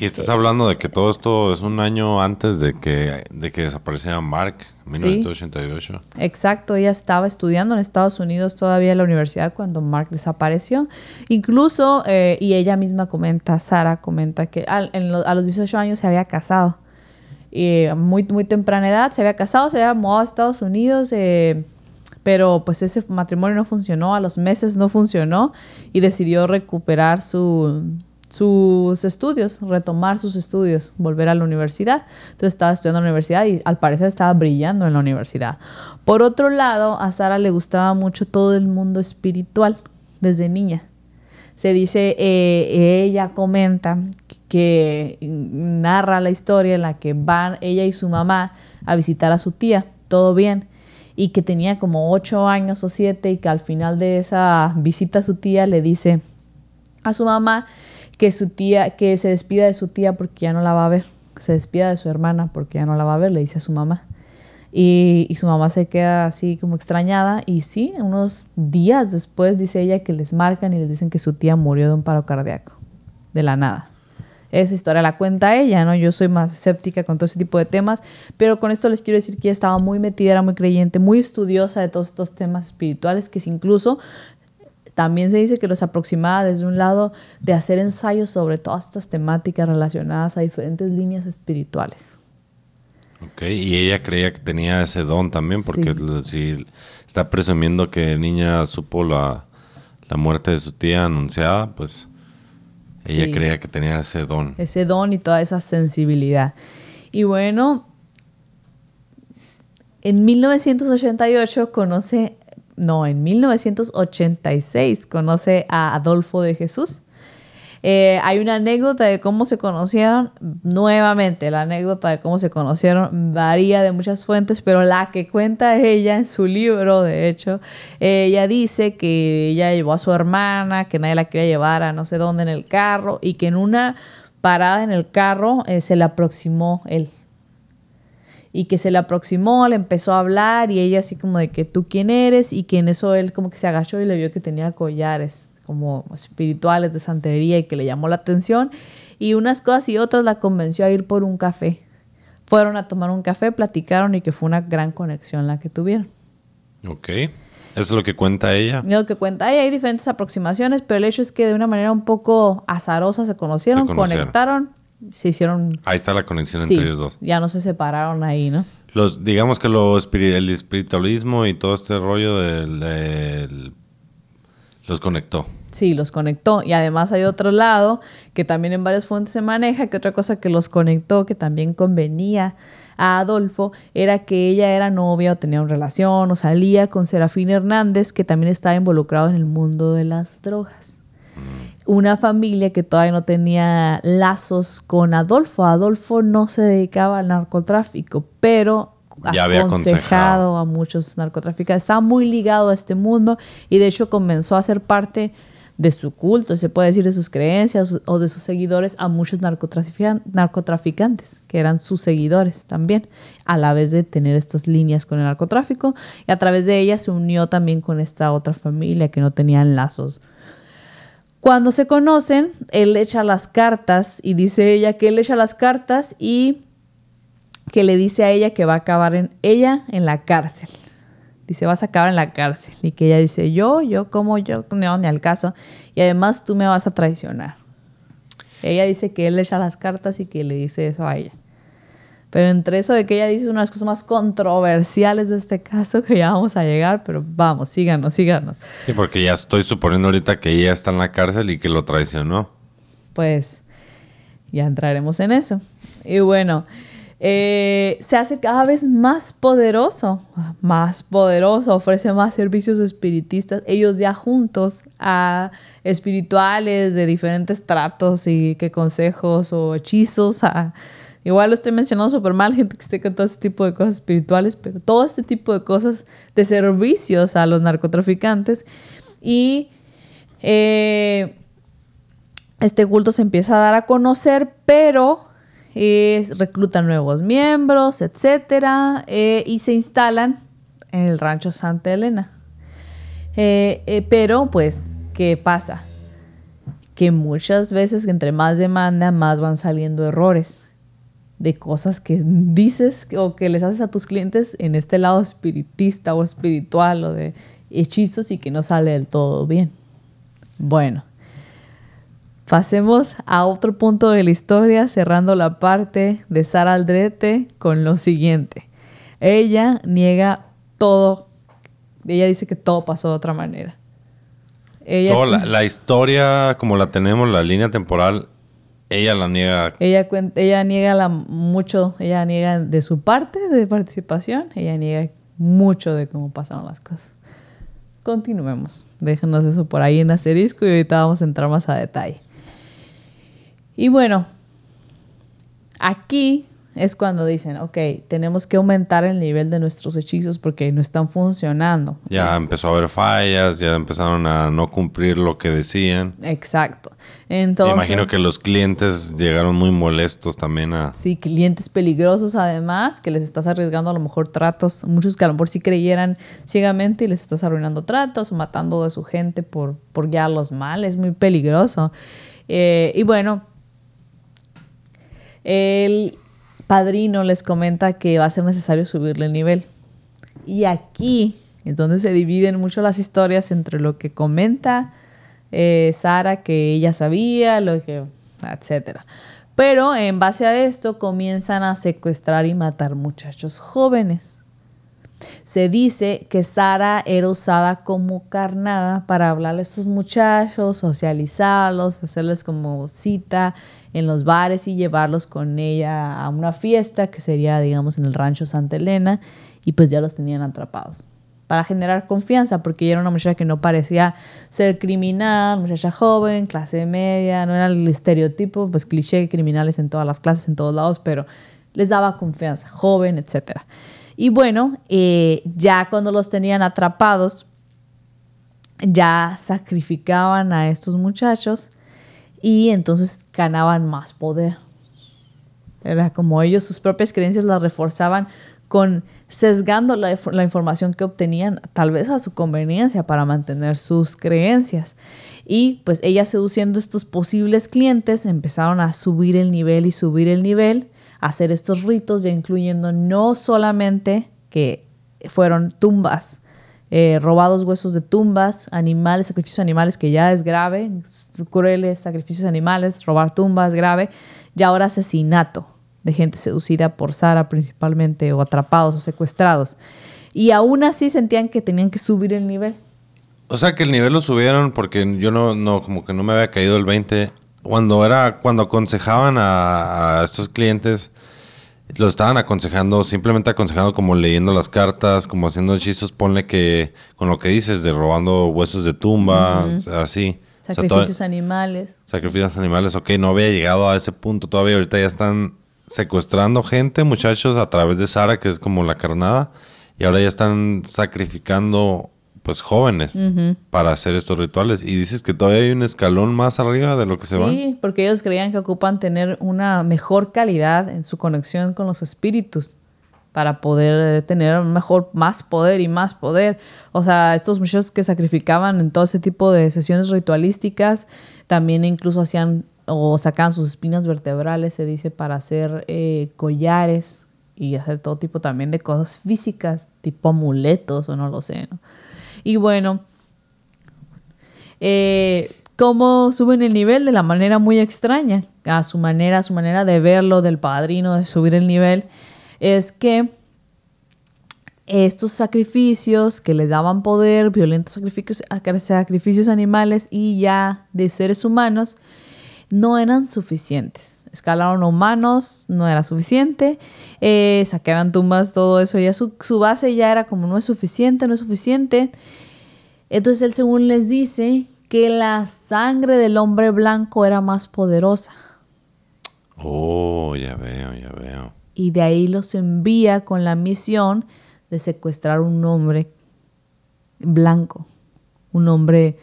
Y estás hablando de que todo esto es un año antes de que, de que desapareciera Mark, en Sí. 1988. Exacto, ella estaba estudiando en Estados Unidos todavía en la universidad cuando Mark desapareció. Incluso, eh, y ella misma comenta, Sara comenta que al- en lo- a los 18 años se había casado. A muy, muy temprana edad se había casado, se había mudado a Estados Unidos, eh, pero pues ese matrimonio no funcionó, a los meses no funcionó y decidió recuperar su, sus estudios, retomar sus estudios, volver a la universidad. Entonces estaba estudiando en la universidad y al parecer estaba brillando en la universidad. Por otro lado, a Sara le gustaba mucho todo el mundo espiritual desde niña. Se dice, eh, ella comenta que narra la historia en la que van ella y su mamá a visitar a su tía, todo bien, y que tenía como ocho años o siete y que al final de esa visita a su tía le dice a su mamá que su tía, que se despida de su tía porque ya no la va a ver, se despida de su hermana porque ya no la va a ver, le dice a su mamá. Y, y su mamá se queda así como extrañada y sí, unos días después dice ella que les marcan y les dicen que su tía murió de un paro cardíaco, de la nada. Esa historia la cuenta ella, ¿no? Yo soy más escéptica con todo ese tipo de temas, pero con esto les quiero decir que ella estaba muy metida, era muy creyente, muy estudiosa de todos estos temas espirituales, que incluso también se dice que los aproximaba desde un lado de hacer ensayos sobre todas estas temáticas relacionadas a diferentes líneas espirituales. Ok, y ella creía que tenía ese don también, porque Sí. si está presumiendo que niña supo la, la muerte de su tía anunciada, pues ella Sí. creía que tenía ese don. ese don y toda esa sensibilidad. Y bueno, en 1988 conoce, no, en 1986 conoce a Adolfo de Jesús. Eh, hay una anécdota de cómo se conocieron. Nuevamente, la anécdota de cómo se conocieron varía de muchas fuentes, pero la que cuenta ella en su libro, de hecho, ella dice que ella llevó a su hermana, que nadie la quería llevar a no sé dónde en el carro y que en una parada en el carro eh, se le aproximó él. Y que se le aproximó, le empezó a hablar y ella así como de que tú quién eres y que en eso él como que se agachó y le vio que tenía collares como espirituales de santería y que le llamó la atención y unas cosas y otras la convenció a ir por un café. Fueron a tomar un café, platicaron y que fue una gran conexión la que tuvieron. Ok, es lo que cuenta ella. Y Lo que cuenta ahí hay diferentes aproximaciones, pero el hecho es que de una manera un poco azarosa se conocieron, Se conocieron. conectaron, se hicieron... Ahí está la conexión Sí, entre ellos dos. ya no se separaron ahí, ¿no? Los, digamos que lo el espiritualismo y todo este rollo del, del- los conectó. Sí, los conectó. Y además hay otro lado que también en varias fuentes se maneja, que otra cosa que los conectó, que también convenía a Adolfo, era que ella era novia o tenía una relación o salía con Serafín Hernández, que también estaba involucrado en el mundo de las drogas. Una familia que todavía no tenía lazos con Adolfo. Adolfo no se dedicaba al narcotráfico, pero Ya había aconsejado aconsejado. a muchos narcotraficantes. Estaba muy ligado a este mundo y de hecho comenzó a ser parte de su culto, se puede decir de sus creencias o de sus seguidores a muchos narcotraficantes, que eran sus seguidores también, a la vez de tener estas líneas con el narcotráfico. Y a través de ella se unió también con esta otra familia que no tenían lazos. Cuando se conocen, él echa las cartas y dice ella que él echa las cartas y que le dice a ella que va a acabar en ella en la cárcel. Dice, vas a acabar en la cárcel. Y que ella dice, yo, yo, como yo, no, ni al caso. Y además tú me vas a traicionar. Ella dice que él le echa las cartas y que le dice eso a ella. Pero entre eso de que ella dice unas cosas más controversiales de este caso que ya vamos a llegar, pero vamos, síganos, síganos. Sí, porque ya estoy suponiendo ahorita que ella está en la cárcel y que lo traicionó. Pues ya entraremos en eso. Y bueno, eh, se hace cada vez más poderoso, más poderoso, ofrece más servicios espiritistas, ellos ya juntos a espirituales de diferentes tratos y que consejos o hechizos. igual lo estoy mencionando súper mal, gente que esté con todo este tipo de cosas espirituales, pero todo este tipo de cosas de servicios a los narcotraficantes. Y eh, este culto se empieza a dar a conocer, pero es, reclutan nuevos miembros, etcétera, eh, y se instalan en el rancho Santa Elena. Eh, eh, pero, pues, ¿qué pasa? Que muchas veces, entre más demanda, más van saliendo errores de cosas que dices o que les haces a tus clientes en este lado espiritista o espiritual o de hechizos y que no sale del todo bien. Bueno, Pasemos a otro punto de la historia, cerrando la parte de Sara Aldrete con lo siguiente. Ella niega todo. Ella dice que todo pasó de otra manera. Ella, la, historia, como la tenemos, la línea temporal, ella la niega. Ella, ella niega la, mucho, ella niega de su parte de participación, ella niega mucho de cómo pasaron las cosas. Continuemos. Déjenos eso por ahí en asterisco y ahorita vamos a entrar más a detalle. Y bueno, aquí es cuando dicen, ok, tenemos que aumentar el nivel de nuestros hechizos porque no están funcionando. Ya empezó a haber fallas, ya empezaron a no cumplir lo que decían. Exacto. Entonces, Me imagino que los clientes llegaron muy molestos también a... Sí, clientes peligrosos además, que les estás arriesgando a lo mejor tratos, muchos que a lo mejor sí creyeran ciegamente y les estás arruinando tratos o matando de su gente por, por los mal, es muy peligroso. Eh, y bueno, el padrino les comenta que va a ser necesario subirle el nivel. Y aquí es donde se dividen mucho las historias entre lo que comenta eh, Sara, que ella sabía, lo que, etc. Pero en base a esto comienzan a secuestrar y matar muchachos jóvenes. Se dice que Sara era usada como carnada para hablarle a estos muchachos, socializarlos, hacerles como cita en los bares y llevarlos con ella a una fiesta que sería, digamos, en el rancho Santa Elena y pues ya los tenían atrapados para generar confianza, porque ella era una muchacha que no parecía ser criminal, muchacha joven, clase media, no era el estereotipo, pues cliché criminales en todas las clases, en todos lados, pero les daba confianza, joven, etc. Y bueno, eh, ya cuando los tenían atrapados, ya sacrificaban a estos muchachos y entonces ganaban más poder. Era como ellos sus propias creencias las reforzaban con sesgando la, información que obtenían tal vez a su conveniencia para mantener sus creencias. Y pues ellas seduciendo estos posibles clientes empezaron a subir el nivel y subir el nivel, hacer estos ritos ya incluyendo no solamente que fueron tumbas, eh, robados huesos de tumbas, animales, sacrificios animales, que ya es grave, crueles sacrificios animales, robar tumbas, grave, y ahora asesinato de gente seducida por Sara principalmente, o atrapados o secuestrados. Y aún así sentían que tenían que subir el nivel. O sea que el nivel lo subieron porque yo no, no como que no me había caído el 20. Cuando era, cuando aconsejaban a estos clientes, lo estaban aconsejando, simplemente aconsejando como leyendo las cartas, como haciendo hechizos, ponle que con lo que dices de robando huesos de tumba, así. Sacrificios animales. Sacrificios animales, ok, no había llegado a ese punto todavía, ahorita ya están secuestrando gente, muchachos, a través de Sara, que es como la carnada, y ahora ya están sacrificando pues jóvenes para hacer estos rituales. Y dices que todavía hay un escalón más arriba de lo que se va. Sí, porque ellos creían que ocupan tener una mejor calidad en su conexión con los espíritus para poder eh, tener mejor, más poder y más poder. O sea, estos muchachos que sacrificaban en todo ese tipo de sesiones ritualísticas, también incluso hacían o sacaban sus espinas vertebrales, se dice, para hacer eh, collares y hacer todo tipo también de cosas físicas, tipo amuletos o no lo sé, ¿no? Y bueno, eh, cómo suben el nivel de la manera muy extraña, a su manera, a su manera de verlo, del padrino, de subir el nivel, es que estos sacrificios que les daban poder, violentos sacrificios, sacrificios animales y ya de seres humanos, no eran suficientes. Escalaron humanos, no era suficiente. Eh, saqueaban tumbas, todo eso. Ya su, su base ya era como no es suficiente, no es suficiente. Entonces él según les dice que la sangre del hombre blanco era más poderosa. Oh, ya veo, ya veo. Y de ahí los envía con la misión de secuestrar un hombre blanco, un hombre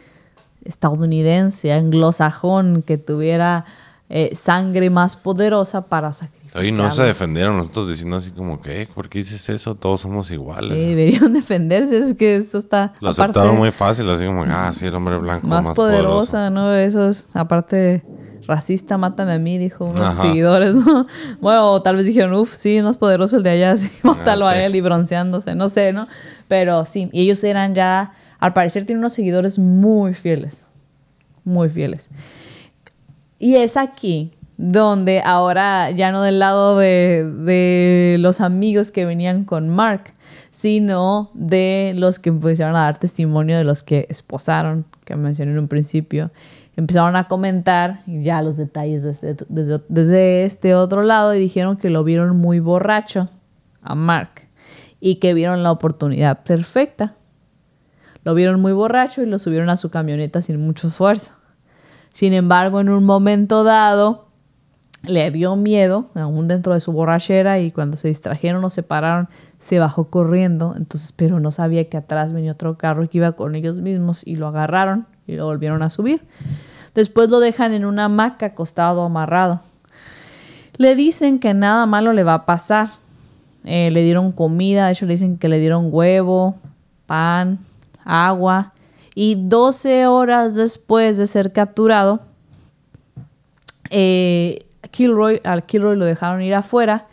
estadounidense, anglosajón, que tuviera eh, sangre más poderosa para sacrificar. Y no se defendieron nosotros diciendo así como que, ¿por qué dices eso? Todos somos iguales. Eh, deberían defenderse, es que esto está... Lo aceptaron muy fácil, así como, ah, sí, el hombre blanco más, más poderosa, ¿no? Eso es, aparte, racista, mátame a mí, dijo unos seguidores, ¿no? Bueno, tal vez dijeron, uff, sí, más poderoso el de allá, sí, mátalo a él y bronceándose, no sé, ¿no? Pero sí, y ellos eran ya, al parecer tienen unos seguidores muy fieles, muy fieles. Y es aquí donde ahora ya no del lado de, los amigos que venían con Mark, sino de los que empezaron a dar testimonio de los que esposaron, que mencioné en un principio. Empezaron a comentar ya los detalles desde, desde este otro lado y dijeron que lo vieron muy borracho a Mark y que vieron la oportunidad perfecta. Lo vieron muy borracho y lo subieron a su camioneta sin mucho esfuerzo. Sin embargo, en un momento dado, le dio miedo, aún dentro de su borrachera, y cuando se distrajeron o se pararon, se bajó corriendo. Entonces, pero no sabía que atrás venía otro carro que iba con ellos mismos y lo agarraron y lo volvieron a subir. Después lo dejan en una hamaca acostado, amarrado. Le dicen que nada malo le va a pasar. Eh, le dieron comida, de hecho le dicen que le dieron huevo, pan, agua y 12 horas después de ser capturado, eh, Kilroy, al Kilroy lo dejaron ir afuera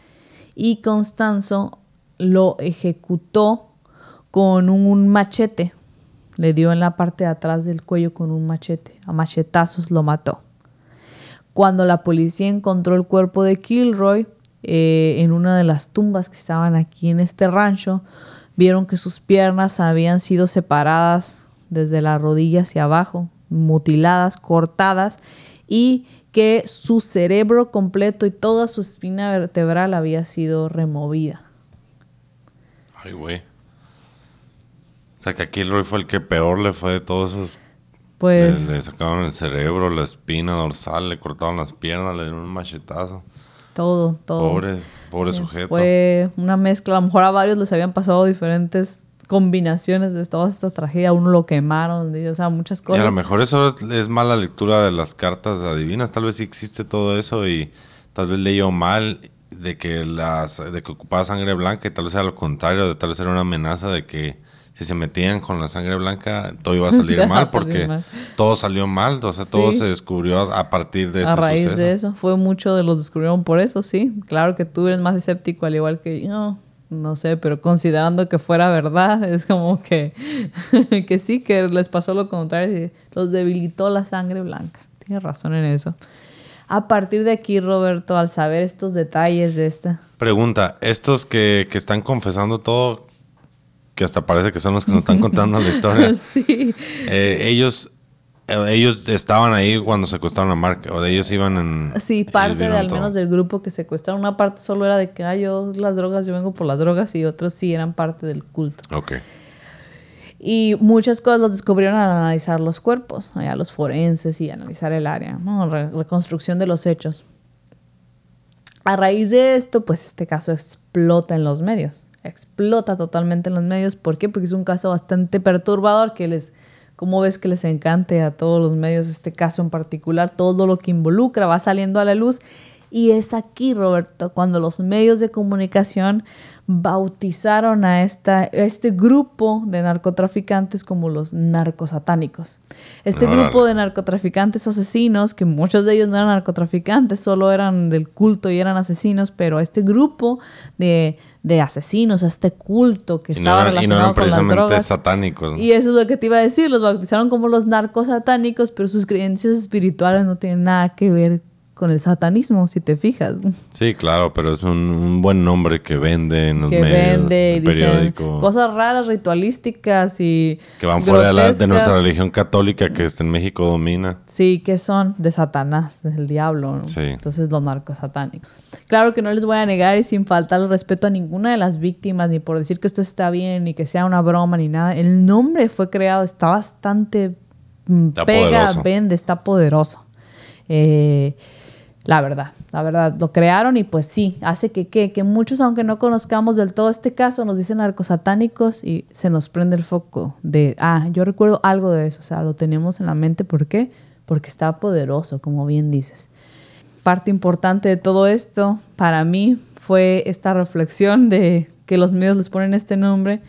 y Constanzo lo ejecutó con un machete. Le dio en la parte de atrás del cuello con un machete. A machetazos lo mató. Cuando la policía encontró el cuerpo de Kilroy eh, en una de las tumbas que estaban aquí en este rancho, vieron que sus piernas habían sido separadas desde la rodilla hacia abajo, mutiladas, cortadas, y que su cerebro completo y toda su espina vertebral había sido removida. Ay, güey. O sea, que aquí Roy fue el que peor le fue de todos esos. Pues. Le, sacaron el cerebro, la espina dorsal, le cortaron las piernas, le dieron un machetazo. Todo, todo. Pobre, pobre sujeto. Fue una mezcla. A lo mejor a varios les habían pasado diferentes combinaciones de toda esta tragedia. Uno lo quemaron, o sea, muchas cosas. Y a lo mejor eso es, mala lectura de las cartas adivinas. Tal vez sí existe todo eso y tal vez leyó mal de que las de que ocupaba sangre blanca y tal vez era lo contrario, de tal vez era una amenaza de que si se metían con la sangre blanca todo iba a salir mal porque todo salió mal, o sea, todo se descubrió a partir de a raíz de eso. Fue mucho de los descubrieron por eso, sí. Claro que tú eres más escéptico al igual que yo no sé, pero considerando que fuera verdad, es como que, que sí, que les pasó lo contrario, los debilitó la sangre blanca. Tienes razón en eso. A partir de aquí, Roberto, al saber estos detalles de esta... Pregunta, estos que, que están confesando todo, que hasta parece que son los que nos están contando la historia, sí. Eh, ellos ellos estaban ahí cuando secuestraron a Mark, o de ellos iban en... Sí, parte de al menos del grupo que secuestraron. Una parte solo era de que, ah, yo las drogas, yo vengo por las drogas, y otros sí eran parte del culto. Ok. Y muchas cosas los descubrieron al analizar los cuerpos, a los forenses y analizar el área, reconstrucción de los hechos. A raíz de esto, pues este caso explota en los medios. explota totalmente en los medios. ¿Por qué? Porque es un caso bastante perturbador que les, como ves que les encante a todos los medios este caso en particular, todo lo que involucra va saliendo a la luz. Y es aquí, Roberto, cuando los medios de comunicación bautizaron a, esta, este grupo de narcotraficantes como los narcosatánicos. Este grupo de narcotraficantes asesinos, que muchos de ellos no eran narcotraficantes, solo eran del culto y eran asesinos, pero este grupo de, de asesinos, este culto que estaba relacionado con las drogas. satánicos. Y eso es lo que te iba a decir, los bautizaron como los narcosatánicos, pero sus creencias espirituales no tienen nada que ver con el satanismo, si te fijas. Sí, claro, pero es un, buen nombre que vende en los que medios, vende y dicen cosas raras, ritualísticas y que van fuera de, nuestra religión católica que en México domina. Sí, que son de Satanás, del diablo. Sí. Entonces los narcos satánicos. Claro que no les voy a negar y sin faltar el respeto a ninguna de las víctimas ni por decir que esto está bien ni que sea una broma ni nada. El nombre fue creado, está bastante mm, pega, vende, está poderoso. Eh, la verdad, la verdad, lo crearon y pues sí, hace que, que, que muchos, aunque no conozcamos del todo este caso, nos dicen narcosatánicos y se nos prende el foco de, ah, yo recuerdo algo de eso, o sea, lo tenemos en la mente, ¿por qué? Porque está poderoso, como bien dices. Parte importante de todo esto para mí fue esta reflexión de que los medios les ponen este nombre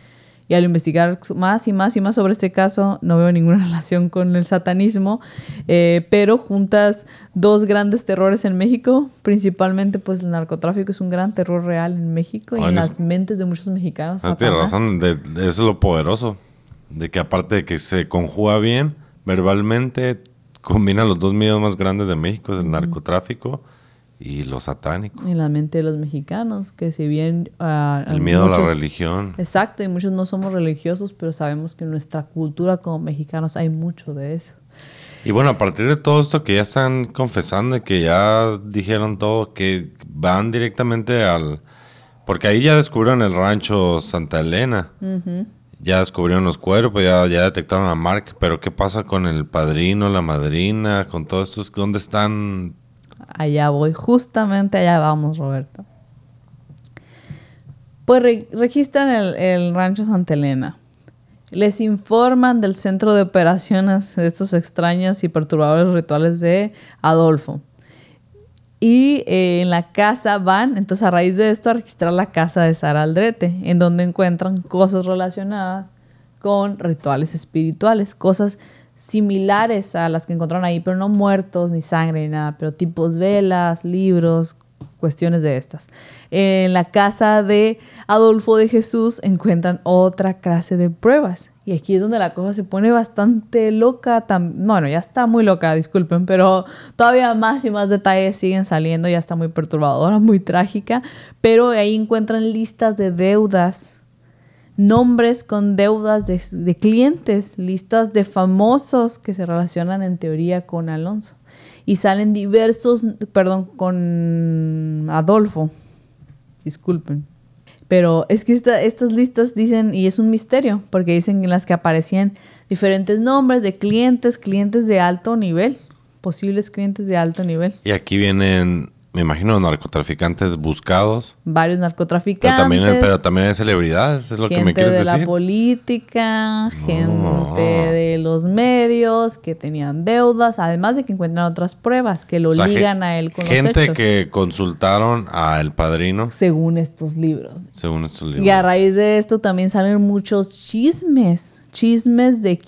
y al investigar más y más y más sobre este caso, no veo ninguna relación con el satanismo, eh, pero juntas dos grandes terrores en México, principalmente pues el narcotráfico es un gran terror real en México y en las mentes de muchos mexicanos. Ah, tienes razón, de, eso es lo poderoso, de que aparte de que se conjuga bien verbalmente, combina los dos miedos más grandes de México, el narcotráfico y lo satánico. En la mente de los mexicanos, que si bien... Uh, el miedo a la religión. Exacto, y muchos no somos religiosos, pero sabemos que en nuestra cultura como mexicanos hay mucho de eso. Y bueno, a partir de todo esto que ya están confesando y que ya dijeron todo, que van directamente al... Porque ahí ya descubrieron el rancho Santa Elena. Ya descubrieron los cuerpos, ya, ya detectaron a Mark, pero ¿qué pasa con el padrino, la madrina, con todos estos? ¿Dónde están Allá voy, justamente allá vamos, Roberto. Pues registran el, rancho Santa Elena. Les informan del centro de operaciones de estos extraños y perturbadores rituales de Adolfo. Y eh, en la casa van, entonces a raíz de esto, a registrar la casa de Sara Aldrete, en donde encuentran cosas relacionadas con rituales espirituales, cosas similares a las que encontraron ahí, pero no muertos, ni sangre, ni nada, pero tipos velas, libros, cuestiones de estas. En la casa de Adolfo de Jesús encuentran otra clase de pruebas. Y aquí es donde la cosa se pone bastante loca. bueno, ya está muy loca, disculpen, pero todavía más y más detalles siguen saliendo. Ya está muy perturbadora, muy trágica. Pero ahí encuentran listas de deudas nombres con deudas de, clientes, listas de famosos que se relacionan en teoría con Alonso. Y salen diversos, perdón, con Adolfo. Disculpen. Pero es que estas listas dicen, y es un misterio, porque dicen en las que aparecían diferentes nombres de clientes, clientes de alto nivel, posibles clientes de alto nivel. Y aquí vienen me imagino narcotraficantes buscados. Varios narcotraficantes. Pero también, pero también hay celebridades, es lo que me quieres decir. Gente de la política, gente de los medios que tenían deudas, además de que encuentran otras pruebas que lo ligan a él con los hechos. Gente que consultaron a El Padrino. Según estos libros. Según estos libros. Y a raíz de esto también salen muchos chismes. Chismes de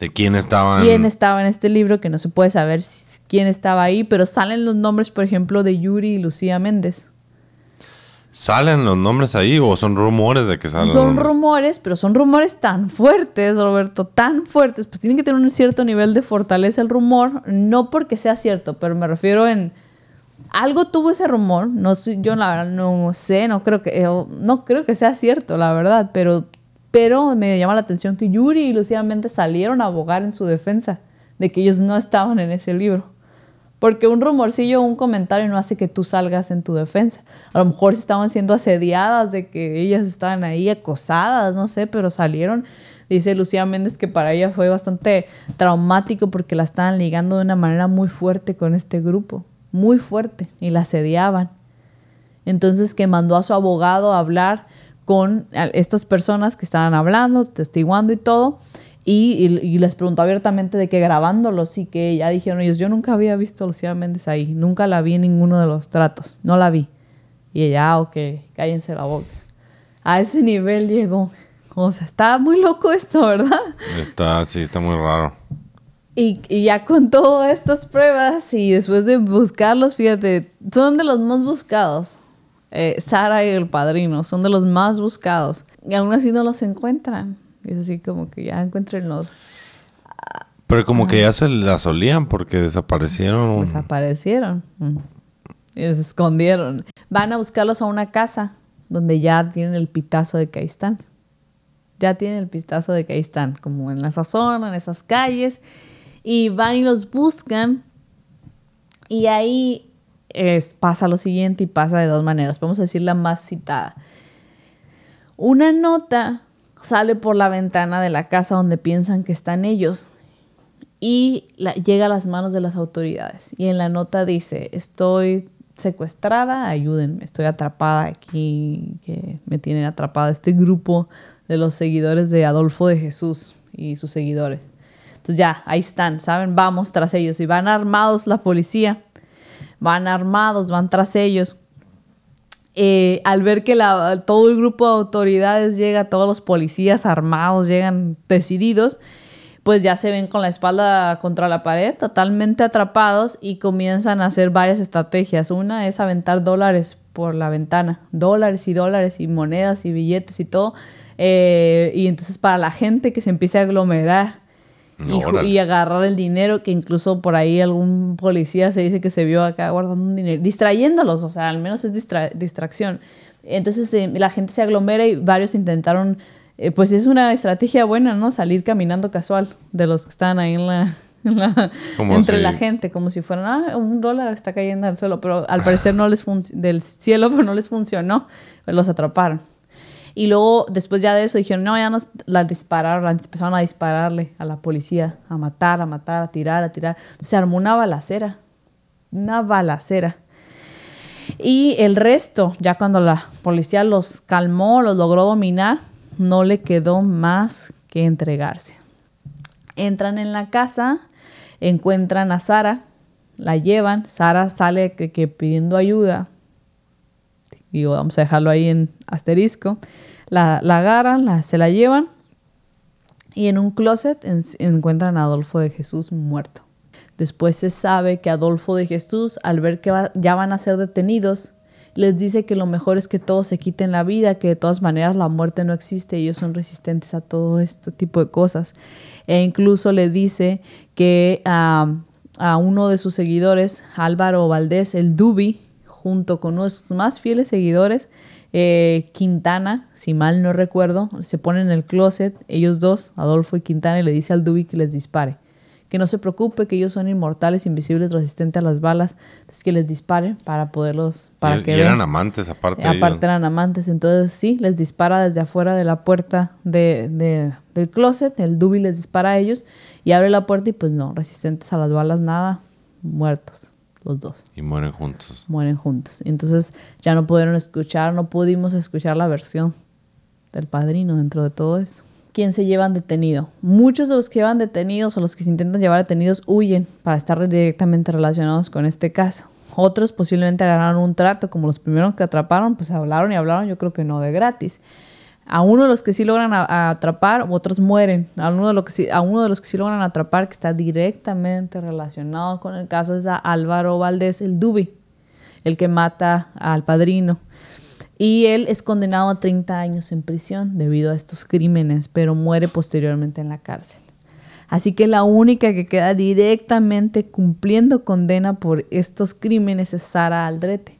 de quién estaba quién estaba en este libro que no se puede saber quién estaba ahí pero salen los nombres por ejemplo de Yuri y Lucía Méndez. ¿Salen los nombres ahí o son rumores de que salen? Son rumores, pero son rumores tan fuertes, Roberto, tan fuertes, pues tienen que tener un cierto nivel de fortaleza el rumor, no porque sea cierto, pero me refiero en algo tuvo ese rumor, no yo la verdad no sé, no creo que eh, no creo que sea cierto, la verdad, pero pero me llama la atención que Yuri y Lucía Méndez salieron a abogar en su defensa de que ellos no estaban en ese libro. Porque un rumorcillo un comentario no hace que tú salgas en tu defensa. A lo mejor estaban siendo asediadas de que ellas estaban ahí acosadas, no sé, pero salieron. Dice Lucía Méndez que para ella fue bastante traumático porque la estaban ligando de una manera muy fuerte con este grupo, muy fuerte, y la asediaban. Entonces que mandó a su abogado a hablar con estas personas que estaban hablando, testiguando y todo. Y, y- y les preguntó abiertamente de que grabándolos y que ya dijeron ellos, yo nunca había visto a Lucía Méndez ahí, nunca la vi en ninguno de los tratos, no la vi. Y ella, ah, ok, cállense la boca. A ese nivel llegó. O sea, está muy loco esto, ¿verdad? Está, sí, está muy raro. Y, y ya con todas estas pruebas y después de buscarlos, fíjate, son de los más buscados. Eh, Sara y el padrino son de los más buscados. Y aún así no los encuentran. Es así como que ya encuéntrenlos. Pero como que ya se la solían porque desaparecieron. Desaparecieron. Mm. Y se escondieron. Van a buscarlos a una casa donde ya tienen el pitazo de que ahí están. Ya tienen el pitazo de que ahí están, como en esa zona, en esas calles. Y van y los buscan. Y ahí es- pasa lo siguiente y pasa de dos maneras. Vamos a decir la más citada. Una nota sale por la ventana de la casa donde piensan que están ellos y llega a las manos de las autoridades. Y en la nota dice, estoy secuestrada, ayúdenme, estoy atrapada aquí, que me tienen atrapada este grupo de los seguidores de Adolfo de Jesús y sus seguidores. Entonces ya, ahí están, ¿saben? Vamos tras ellos y van armados la policía, van armados, van tras ellos. Eh, al ver que todo el grupo de autoridades llega, todos los policías armados llegan decididos, pues ya se ven con la espalda contra la pared, totalmente atrapados y comienzan a hacer varias estrategias. Una es aventar dólares por la ventana, dólares y dólares y monedas y billetes y todo. Eh, y entonces para la gente que se empiece a aglomerar y, agarrar el dinero, que incluso por ahí algún policía se dice que se vio acá guardando un dinero, distrayéndolos, o sea, al menos es distra- distracción. Entonces eh, la gente se aglomera y varios intentaron, eh, pues es una estrategia buena, ¿no? Salir caminando casual de los que estaban ahí en la... en la- Como entre si- la gente, como si fueran, ah, un dólar está cayendo al suelo, pero al parecer no les del cielo, pero no les funcionó, los atraparon. Y luego, después ya de eso, dijeron, no, ya nos la dispararon, empezaron a dispararle a la policía, a matar, a matar, a tirar, a tirar. Se armó una balacera, una balacera. Y el resto, ya cuando la policía los calmó, los logró dominar, no le quedó más que entregarse. Entran en la casa, encuentran a Sara, la llevan, Sara sale que, pidiendo ayuda, digo, vamos a dejarlo ahí en asterisco, la, la agarran, la- se la llevan y en un closet en- encuentran a Adolfo de Jesús muerto. Después se sabe que Adolfo de Jesús, al ver que va- ya van a ser detenidos, les dice que lo mejor es que todos se quiten la vida, que de todas maneras la muerte no existe, ellos son resistentes a todo este tipo de cosas. E incluso le dice que ah, a uno de sus seguidores, Álvaro Valdés, el Dubi, junto con uno de sus más fieles seguidores, eh, Quintana, si mal no recuerdo, se ponen en el closet, ellos dos, Adolfo y Quintana, y le dice al Dubi que les dispare. Que no se preocupe, que ellos son inmortales, invisibles, resistentes a las balas, entonces que les dispare para poderlos, para y, que y eran amantes aparte. Aparte ellos. eran amantes, entonces sí, les dispara desde afuera de la puerta de, de- del closet, el Dubi les dispara a ellos y abre la puerta y pues no, resistentes a las balas, nada, muertos los dos, Y mueren juntos. mueren juntos. Entonces ya no pudieron escuchar, no pudimos escuchar la versión del padrino dentro de todo esto. ¿Quién se llevan detenido? Muchos de los que llevan detenidos o los que se intentan llevar detenidos huyen para estar directamente relacionados con este caso. Otros posiblemente agarraron un trato, como los primeros que atraparon, pues hablaron y hablaron, yo creo que no de gratis. A uno de los que sí logran atrapar, otros mueren. A uno, de los que sí, a uno de los que sí logran atrapar, que está directamente relacionado con el caso, es a Álvaro Valdés, el Dubi, el que mata al padrino. Y él es condenado a 30 años en prisión debido a estos crímenes, pero muere posteriormente en la cárcel. Así que la única que queda directamente cumpliendo condena por estos crímenes es Sara Aldrete,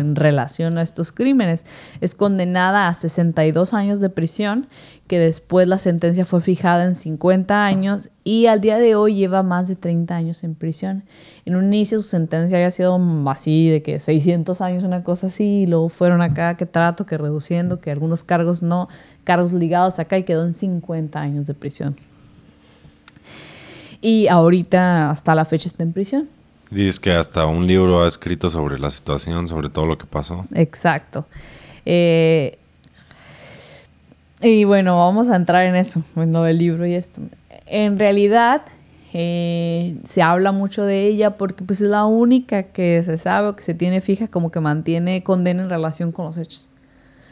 en relación a estos crímenes. Es condenada a 62 años de prisión, que después la sentencia fue fijada en 50 años y al día de hoy lleva más de 30 años en prisión. En un inicio su sentencia había sido así, de que 600 años, una cosa así, y luego fueron acá, que trato, que reduciendo, que algunos cargos no, cargos ligados acá y quedó en 50 años de prisión. Y ahorita hasta la fecha está en prisión. Dices que hasta un libro ha escrito sobre la situación, sobre todo lo que pasó. Exacto. Eh, Y bueno, vamos a entrar en eso, en lo del libro y esto. En realidad, eh, se habla mucho de ella porque pues es la única que se sabe o que se tiene fija como que mantiene condena en relación con los hechos.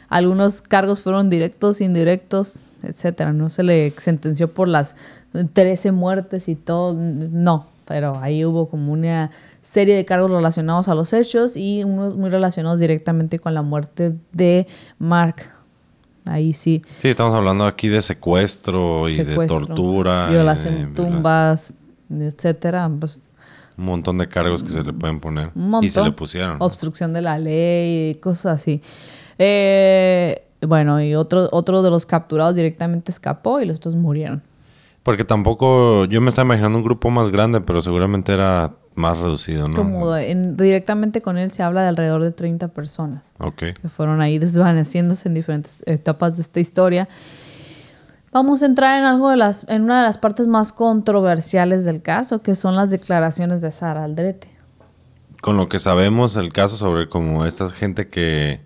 Algunos cargos fueron directos, indirectos, etcétera. No se le sentenció por las 13 muertes y todo, no, pero ahí hubo como una serie de cargos relacionados a los hechos y unos muy relacionados directamente con la muerte de Mark. Ahí sí. Sí, estamos hablando aquí de secuestro y de tortura. Violación de tumbas, etcétera. Pues, un montón de cargos que se le pueden poner. Un montón. Y se le pusieron. Obstrucción de la ley, cosas así. Eh, bueno, y otro, otro de los capturados directamente escapó y los otros murieron. Porque tampoco, yo me estaba imaginando un grupo más grande, pero seguramente era más reducido, ¿no? Como directamente con él se habla de alrededor de 30 personas. Ok. Que fueron ahí desvaneciéndose en diferentes etapas de esta historia. Vamos a entrar en algo de las, en una de las partes más controversiales del caso, que son las declaraciones de Sara Aldrete. Con lo que sabemos, el caso sobre como esta gente que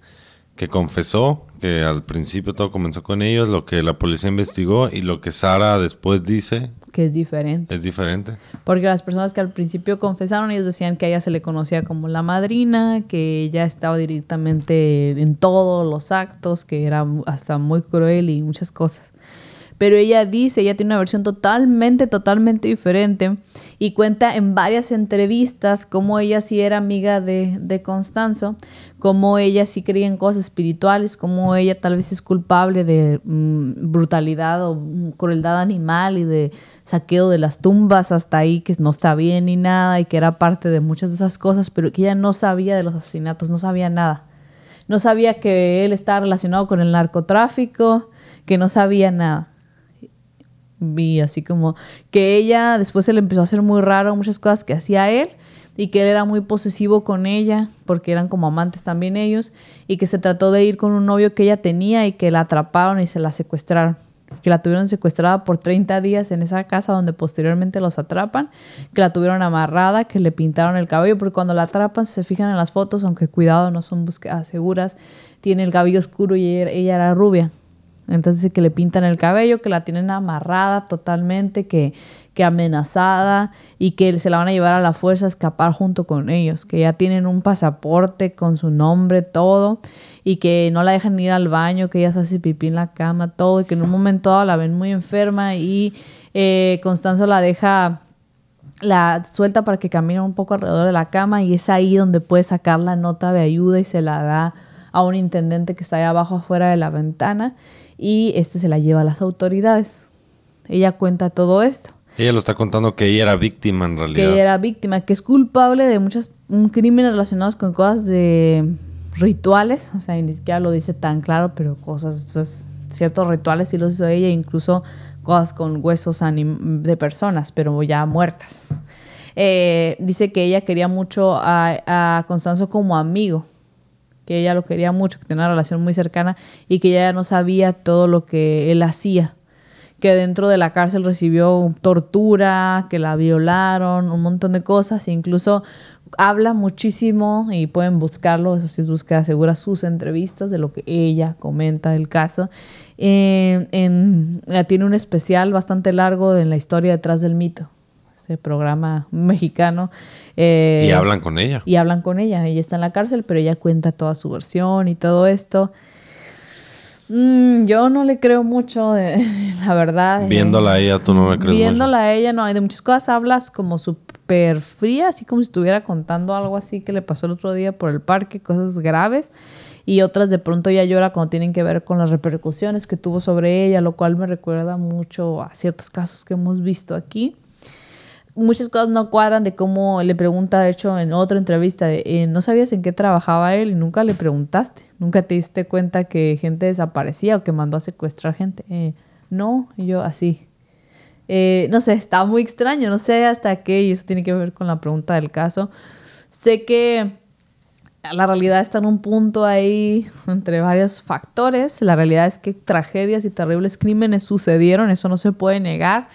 que confesó que al principio todo comenzó con ellos, lo que la policía investigó y lo que Sara después dice. Que es diferente. Es diferente. Porque las personas que al principio confesaron, ellos decían que a ella se le conocía como la madrina, que ella estaba directamente en todos los actos, que era hasta muy cruel y muchas cosas. Pero ella dice, ella tiene una versión totalmente, totalmente diferente y cuenta en varias entrevistas cómo ella sí era amiga de, Constanzo, cómo ella sí creía en cosas espirituales, cómo ella tal vez es culpable de mm, brutalidad o mm, crueldad animal y de saqueo de las tumbas hasta ahí, que no está bien ni nada y que era parte de muchas de esas cosas, pero que ella no sabía de los asesinatos, no sabía nada. No sabía que él estaba relacionado con el narcotráfico, que no sabía nada vi así como que ella después se le empezó a hacer muy raro muchas cosas que hacía él y que él era muy posesivo con ella porque eran como amantes también ellos y que se trató de ir con un novio que ella tenía y que la atraparon y se la secuestraron que la tuvieron secuestrada por 30 días en esa casa donde posteriormente los atrapan, que la tuvieron amarrada, que le pintaron el cabello, porque cuando la atrapan, se fijan en las fotos, aunque cuidado, no son búsquedas seguras, tiene el cabello oscuro y ella era rubia. Entonces que le pintan el cabello, que la tienen amarrada totalmente, que, que amenazada y que se la van a llevar a la fuerza a escapar junto con ellos, que ya tienen un pasaporte con su nombre, todo, y que no la dejan ir al baño, que ella se hace pipí en la cama, todo, y que en un momento la ven muy enferma y eh, Constanzo la deja la suelta para que camine un poco alrededor de la cama y es ahí donde puede sacar la nota de ayuda y se la da a un intendente que está ahí abajo afuera de la ventana y este se la lleva a las autoridades. Ella cuenta todo esto. Ella lo está contando que ella era víctima en realidad. Que ella era víctima, que es culpable de muchos crímenes relacionados con cosas de rituales, o sea, ni siquiera lo dice tan claro, pero cosas, pues, ciertos rituales sí los hizo ella, incluso cosas con huesos de personas, pero ya muertas. Eh, dice que ella quería mucho a, a Constanzo como amigo, que ella lo quería mucho, que tenía una relación muy cercana y que ella no sabía todo lo que él hacía. Que dentro de la cárcel recibió tortura, que la violaron, un montón de cosas, e incluso habla muchísimo y pueden buscarlo, eso sí es búsqueda segura, sus entrevistas de lo que ella comenta del caso. en, tiene un especial bastante largo en la historia detrás del mito programa mexicano. Eh, y hablan con ella. Y hablan con ella. Ella está en la cárcel, pero ella cuenta toda su versión y todo esto. Mm, yo no le creo mucho, de, la verdad. Viéndola a ella, tú no le crees Viéndola a ella, no. De muchas cosas hablas como súper fría, así como si estuviera contando algo así que le pasó el otro día por el parque, cosas graves. Y otras de pronto ella llora cuando tienen que ver con las repercusiones que tuvo sobre ella, lo cual me recuerda mucho a ciertos casos que hemos visto aquí muchas cosas no cuadran de cómo le pregunta, de hecho, en otra entrevista, eh, no sabías en qué trabajaba él y nunca le preguntaste, nunca te diste cuenta que gente desaparecía o que mandó a secuestrar gente. Eh, no, yo así. Eh, no sé, está muy extraño, no sé hasta qué, y eso tiene que ver con la pregunta del caso. Sé que la realidad está en un punto ahí entre varios factores. La realidad es que tragedias y terribles crímenes sucedieron, eso no se puede negar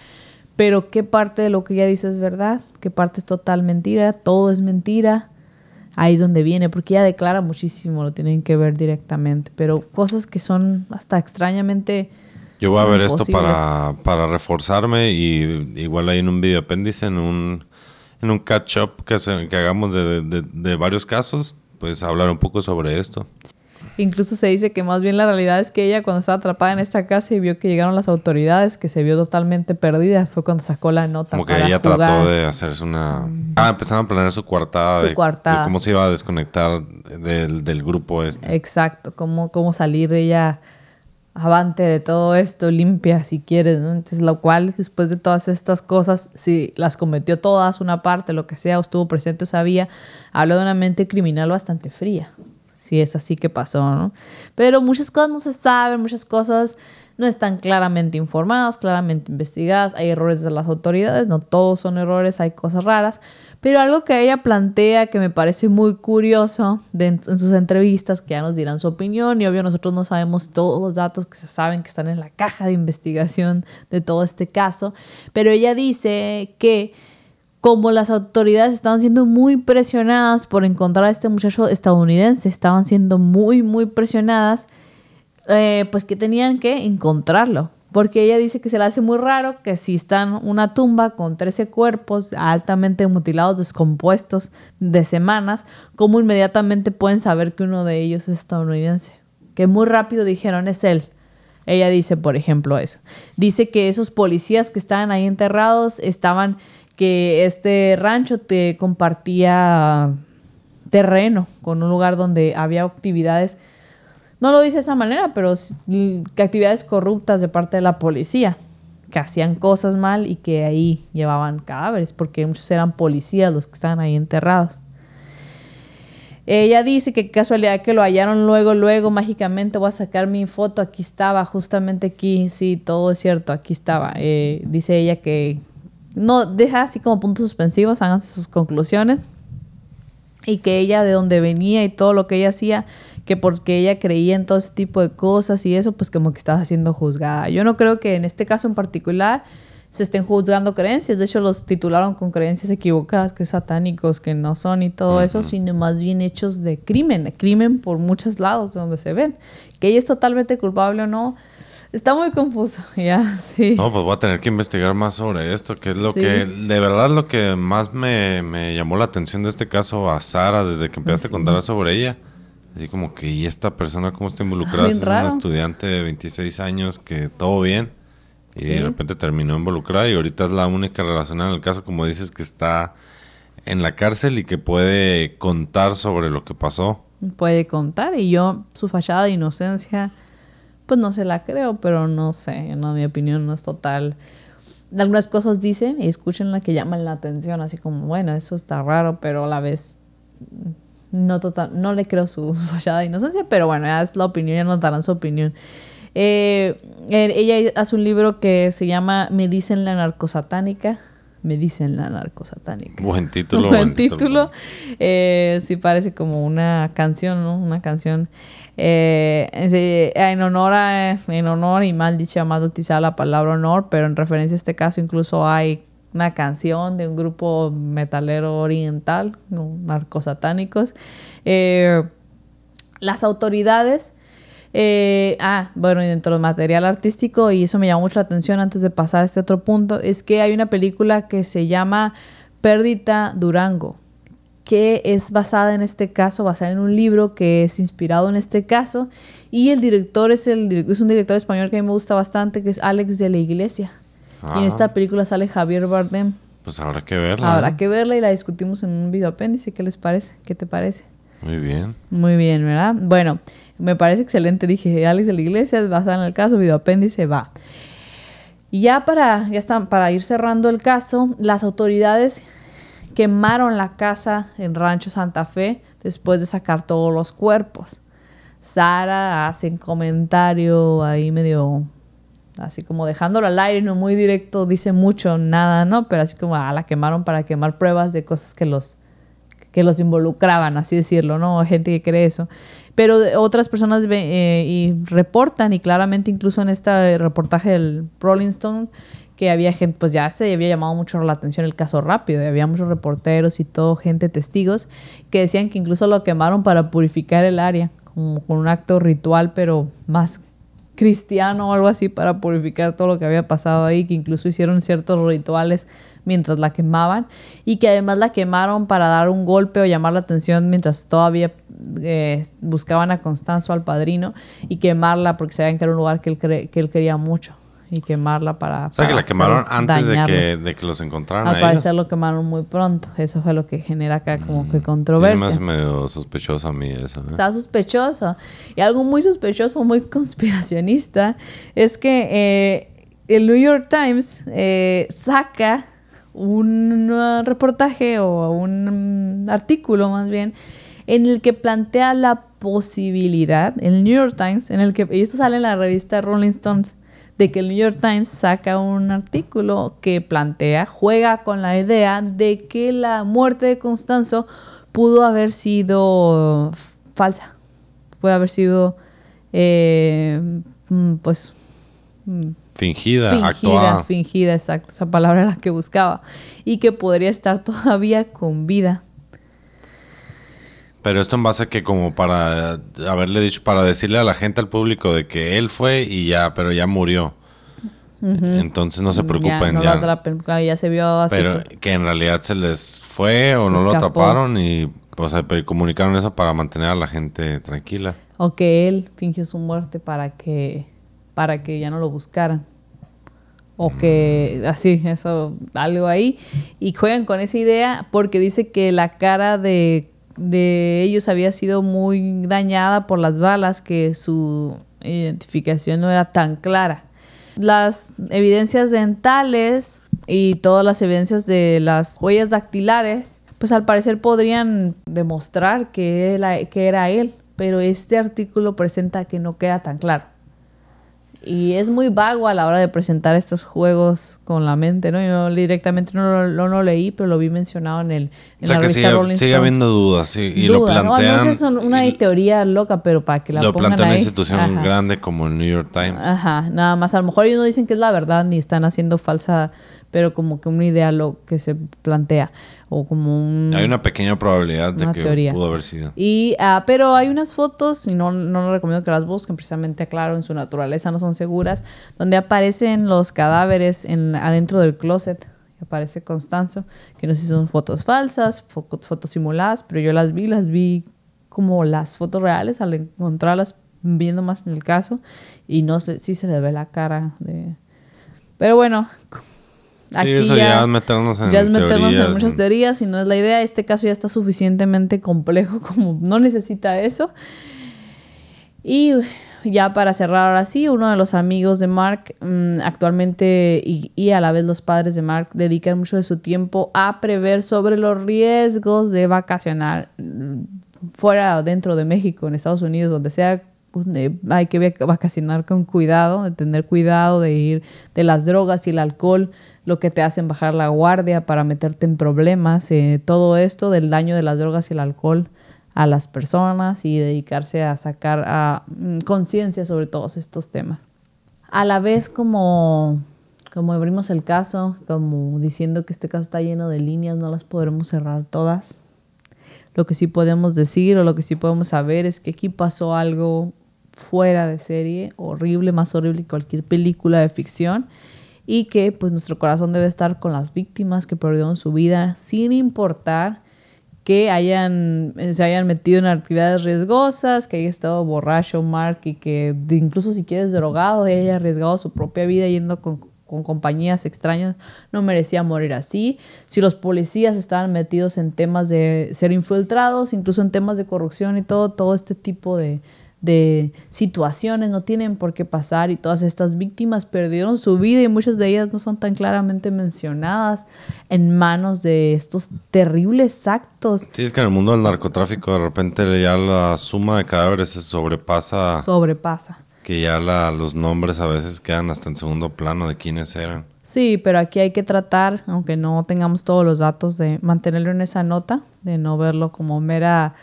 pero qué parte de lo que ella dice es verdad, qué parte es total mentira, todo es mentira. ahí es donde viene, porque ella declara muchísimo, lo tienen que ver directamente, pero cosas que son hasta extrañamente... Yo voy a ver esto para, para reforzarme y igual hay en un video apéndice, en un, en un catch-up que, hagamos de, de- de varios casos, pues hablar un poco sobre esto. Incluso se dice que más bien la realidad es que ella cuando estaba atrapada en esta casa y vio que llegaron las autoridades, que se vio totalmente perdida, fue cuando sacó la nota. Como que para ella jugar. trató de hacerse una... Ah, empezaron a planear su coartada, Su de, coartada. de cómo se iba a desconectar del, del grupo este. Exacto, cómo, cómo salir ella avante de todo esto, limpia si quieres, ¿no? Entonces, lo cual, después de todas estas cosas, si las cometió todas, una parte, lo que sea, o estuvo presente o sabía, habla de una mente criminal bastante fría. Si es así que pasó, ¿no? Pero muchas cosas no se saben, muchas cosas no están claramente informadas, claramente investigadas, hay errores de las autoridades, no todos son errores, hay cosas raras, pero algo que ella plantea que me parece muy curioso de en, sus entrevistas, que ya nos dirán su opinión, y obvio nosotros no sabemos todos los datos que se saben que están en la caja de investigación de todo este caso, pero ella dice que como las autoridades estaban siendo muy presionadas por encontrar a este muchacho estadounidense, estaban siendo muy, muy presionadas, eh, pues que tenían que encontrarlo. Porque ella dice que se le hace muy raro que si están una tumba con 13 cuerpos altamente mutilados, descompuestos de semanas, como inmediatamente pueden saber que uno de ellos es estadounidense. Que muy rápido dijeron es él. Ella dice, por ejemplo, eso. Dice que esos policías que estaban ahí enterrados estaban, que este rancho te compartía terreno con un lugar donde había actividades, no lo dice de esa manera, pero que actividades corruptas de parte de la policía, que hacían cosas mal y que ahí llevaban cadáveres, porque muchos eran policías los que estaban ahí enterrados. Ella dice que casualidad que lo hallaron luego, luego, mágicamente voy a sacar mi foto, aquí estaba, justamente aquí, sí, todo es cierto, aquí estaba. Eh, dice ella que no deja así como puntos suspensivos, háganse sus conclusiones. Y que ella de donde venía y todo lo que ella hacía, que porque ella creía en todo ese tipo de cosas y eso, pues como que estaba siendo juzgada. Yo no creo que en este caso en particular se estén juzgando creencias. De hecho, los titularon con creencias equivocadas, que satánicos, que no son y todo eso, sino más bien hechos de crimen. Crimen por muchos lados donde se ven. Que ella es totalmente culpable o no, está muy confuso. Ya, sí. No, pues voy a tener que investigar más sobre esto, que es lo Sí. que, de verdad, lo que más me, me llamó la atención de este caso a Sara, desde que empezaste a contar sobre ella. Así como que, ¿y esta persona cómo está involucrada? Es una raro. estudiante de 26 años que todo bien. Y Sí. de repente terminó involucrada y ahorita es la única relacionada en el caso, como dices, que está en la cárcel y que puede contar sobre lo que pasó. puede contar y yo su fachada de inocencia pues no se la creo pero no sé no mi opinión no es total algunas cosas dice y escuchen la que llaman la atención así como bueno eso está raro pero a la vez no total no le creo su fachada de inocencia pero bueno ya es la opinión ya nos darán su opinión Eh, ella hace un libro que se llama Me dicen la narcosatánica me dicen la narcosatánica Buen título. buen título. Eh, sí parece como una canción, ¿no? Una canción. Eh, en honor a, en honor y mal dicha, más utilizada la palabra honor, pero en referencia a este caso incluso hay una canción de un grupo metalero oriental, narcosatánicos. Eh, las autoridades eh, ah, bueno, y dentro del material artístico, y eso me llamó mucho la atención antes de pasar a este otro punto, es que hay una película que se llama Pérdita Durango, que es basada en este caso, basada en un libro que es inspirado en este caso, y el director es, el, es un director español que a mí me gusta bastante, que es Alex de la Iglesia. Y en Ah. esta película sale Javier Bardem. Pues habrá que verla. Habrá ¿no? que verla y la discutimos en un video apéndice. ¿Qué les parece? ¿Qué te parece? Muy bien. Muy bien, ¿verdad? Bueno, me parece excelente. Dije, Alex de la Iglesia, basada en el caso, video apéndice, va. Y ya para, ya para ir cerrando el caso, las autoridades quemaron la casa en Rancho Santa Fe después de sacar todos los cuerpos. Sara hace un comentario ahí medio, así como dejándolo al aire, no muy directo, dice mucho, nada, ¿no? Pero así como, ah, la quemaron para quemar pruebas de cosas que los que los involucraban, así decirlo, ¿no? Gente que cree eso. Pero otras personas eh, y reportan, y claramente incluso en este reportaje del Rolling Stone, que había gente, pues ya se había llamado mucho la atención el caso rápido, y había muchos reporteros y todo, gente, testigos, que decían que incluso lo quemaron para purificar el área, como con un acto ritual, pero más cristiano o algo así para purificar todo lo que había pasado ahí, que incluso hicieron ciertos rituales mientras la quemaban y que además la quemaron para dar un golpe o llamar la atención mientras todavía eh, buscaban a Constanzo, al padrino, y quemarla porque sabían que era un lugar que él, que él quería mucho y quemarla para... O sea, que la quemaron antes de que, de que los encontraran. Al a ellos. parecer lo quemaron muy pronto. Eso fue lo que genera acá como que Sí, me controversia. hace medio sospechoso a mí eso. ¿eh? Está sospechoso. Y algo muy sospechoso, muy conspiracionista, es que eh, el New York Times eh, saca un reportaje o un mm, artículo más bien en el que plantea la posibilidad, el New York Times, en el que, y esto sale en la revista Rolling Stones, de que el New York Times saca un artículo que plantea, juega con la idea de que la muerte de Constanzo pudo haber sido falsa, puede haber sido, eh, mm, pues, Fingida, fingida, actuada. fingida, exacto, esa palabra era la que buscaba, y que podría estar todavía con vida. Pero esto en base a que como para haberle dicho, para decirle a la gente, al público, de que él fue y ya, pero ya murió. Entonces no se preocupen ya, no ya. lo atrapen, claro, ya se vio así pero que- que... en realidad se les fue o Se no lo atraparon y o sea, pero comunicaron eso para mantener a la gente tranquila. o que él fingió su muerte para que para que ya no lo buscaran o que así eso algo ahí y juegan con esa idea porque dice que la cara de, de ellos había sido muy dañada por las balas que su identificación no era tan clara las evidencias dentales y todas las evidencias de las huellas dactilares, pues al parecer podrían demostrar que, que era él, pero este artículo presenta que no queda tan claro. Y es muy vago a la hora de presentar estos juegos con la mente, ¿no? Yo directamente no lo, no lo leí, pero lo vi mencionado en, el, en o sea la que revista sigue, Rolling sigue Stones. habiendo dudas sí, y lo Duda, ¿no? plantean. No, es una teoría loca, pero para que la lo pongan plantea una institución Ajá. grande como el New York Times. Ajá, nada más. A lo mejor ellos no dicen que es la verdad ni están haciendo falsa, pero como que una idea lo que se plantea. O como un. Hay una pequeña probabilidad de que teoría. pudo haber sido. Y, ah, pero hay unas fotos, y no, no les recomiendo que las busquen, precisamente, aclaro, en su naturaleza no son seguras, donde aparecen los cadáveres en, adentro del closet. Aparece Constanzo, que no sé si son fotos falsas, fo- fotos simuladas, pero yo las vi, las vi como las fotos reales al encontrarlas viendo más en el caso. Y no sé si se le ve la cara de... Pero bueno, Sí, eso ya es meternos en ya es meternos teorías, en muchas en- teorías y no es la idea. Este caso ya está suficientemente complejo como no necesita eso. Y ya para cerrar ahora sí, uno de los amigos de Mark mm, actualmente y, y a la vez los padres de Mark dedican mucho de su tiempo a prever sobre los riesgos de vacacionar mm, fuera o dentro de México, en Estados Unidos, donde sea. Hay que vac- vacacionar con cuidado, de tener cuidado, de ir de las drogas y el alcohol, lo que te hacen bajar la guardia para meterte en problemas, eh, todo esto del daño de las drogas y el alcohol a las personas y dedicarse a sacar a, mm, conciencia sobre todos estos temas. A la vez como, como abrimos el caso, como diciendo que este caso está lleno de líneas, no las podremos cerrar todas. Lo que sí podemos decir o lo que sí podemos saber es que aquí pasó algo fuera de serie, horrible, más horrible que cualquier película de ficción y que pues nuestro corazón debe estar con las víctimas que perdieron su vida sin importar que hayan, se hayan metido en actividades riesgosas, que haya estado borracho Mark y que incluso si quieres drogado haya arriesgado su propia vida yendo con, con compañías extrañas, no merecía morir así. Si los policías estaban metidos en temas de ser infiltrados, incluso en temas de corrupción y todo, todo este tipo de, de situaciones no tienen por qué pasar y todas estas víctimas perdieron su vida y muchas de ellas no son tan claramente mencionadas en manos de estos terribles actos. Sí, es que en el mundo del narcotráfico de repente ya la suma de cadáveres se sobrepasa, Sobrepasa. que ya la- los nombres a veces quedan hasta en segundo plano de quiénes eran. Sí, pero aquí hay que tratar, aunque no tengamos todos los datos, de mantenerlo en esa nota, de no verlo como mera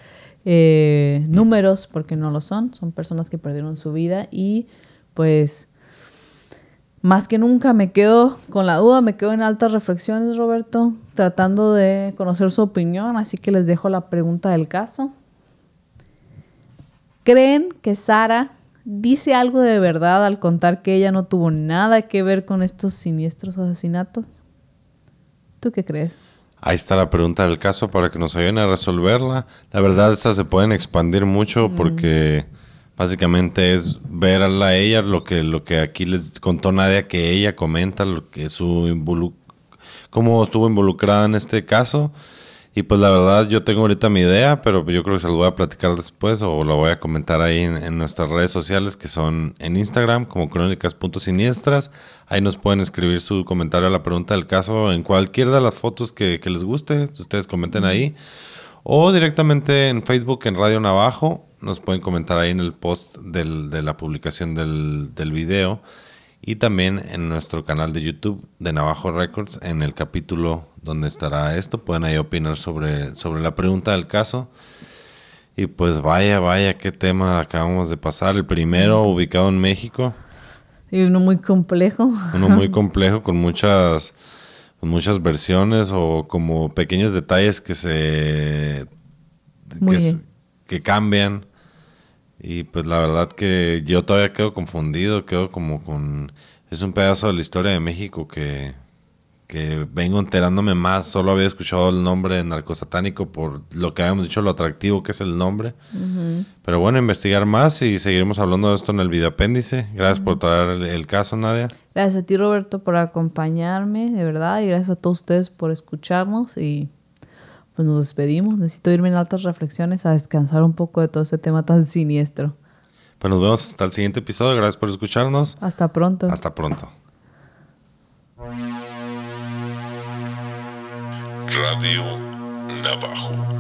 eh, números, porque no lo son, son personas que perdieron su vida y pues más que nunca me quedo con la duda, me quedo en altas reflexiones, Roberto, tratando de conocer su opinión, así que les dejo la pregunta del caso. ¿Creen que Sara dice algo de verdad al contar que ella no tuvo nada que ver con estos siniestros asesinatos? ¿Tú qué crees? Ahí está la pregunta del caso para que nos ayuden a resolverla. La verdad, esas se pueden expandir mucho porque básicamente es ver a la ella lo que, lo que aquí les contó Nadia, que ella comenta, lo que su cómo estuvo involucrada en este caso. Y pues la verdad yo tengo ahorita mi idea, pero yo creo que se lo voy a platicar después o lo voy a comentar ahí en, nuestras redes sociales que son en Instagram como crónicas.siniestras. Ahí nos pueden escribir su comentario a la pregunta del caso en cualquiera de las fotos que, les guste. Ustedes comenten ahí. O directamente en Facebook en Radio Navajo. Nos pueden comentar ahí en el post de la publicación del, del video y también en nuestro canal de YouTube de Navajo Records en el capítulo donde estará esto. Pueden ahí opinar sobre, sobre la pregunta del caso. Y pues vaya, vaya, qué tema acabamos de pasar. El primero ubicado en México. Y uno muy complejo. Uno muy complejo con muchas, con muchas versiones o como pequeños detalles que se... que, que cambian. Y pues la verdad que yo todavía quedo confundido, quedo como con... Es un pedazo de la historia de México que, que vengo enterándome más. Solo había escuchado el nombre de narcosatánico por lo que habíamos dicho, lo atractivo que es el nombre. Pero bueno, investigar más y seguiremos hablando de esto en el video apéndice. Gracias por traer el, caso, Nadia. Gracias a ti, Roberto, por acompañarme, de verdad. Y gracias a todos ustedes por escucharnos y pues nos despedimos. Necesito irme en altas reflexiones a descansar un poco de todo ese tema tan siniestro. Pues nos vemos hasta el siguiente episodio. Gracias por escucharnos. Hasta pronto. Hasta pronto. Radio Navajo.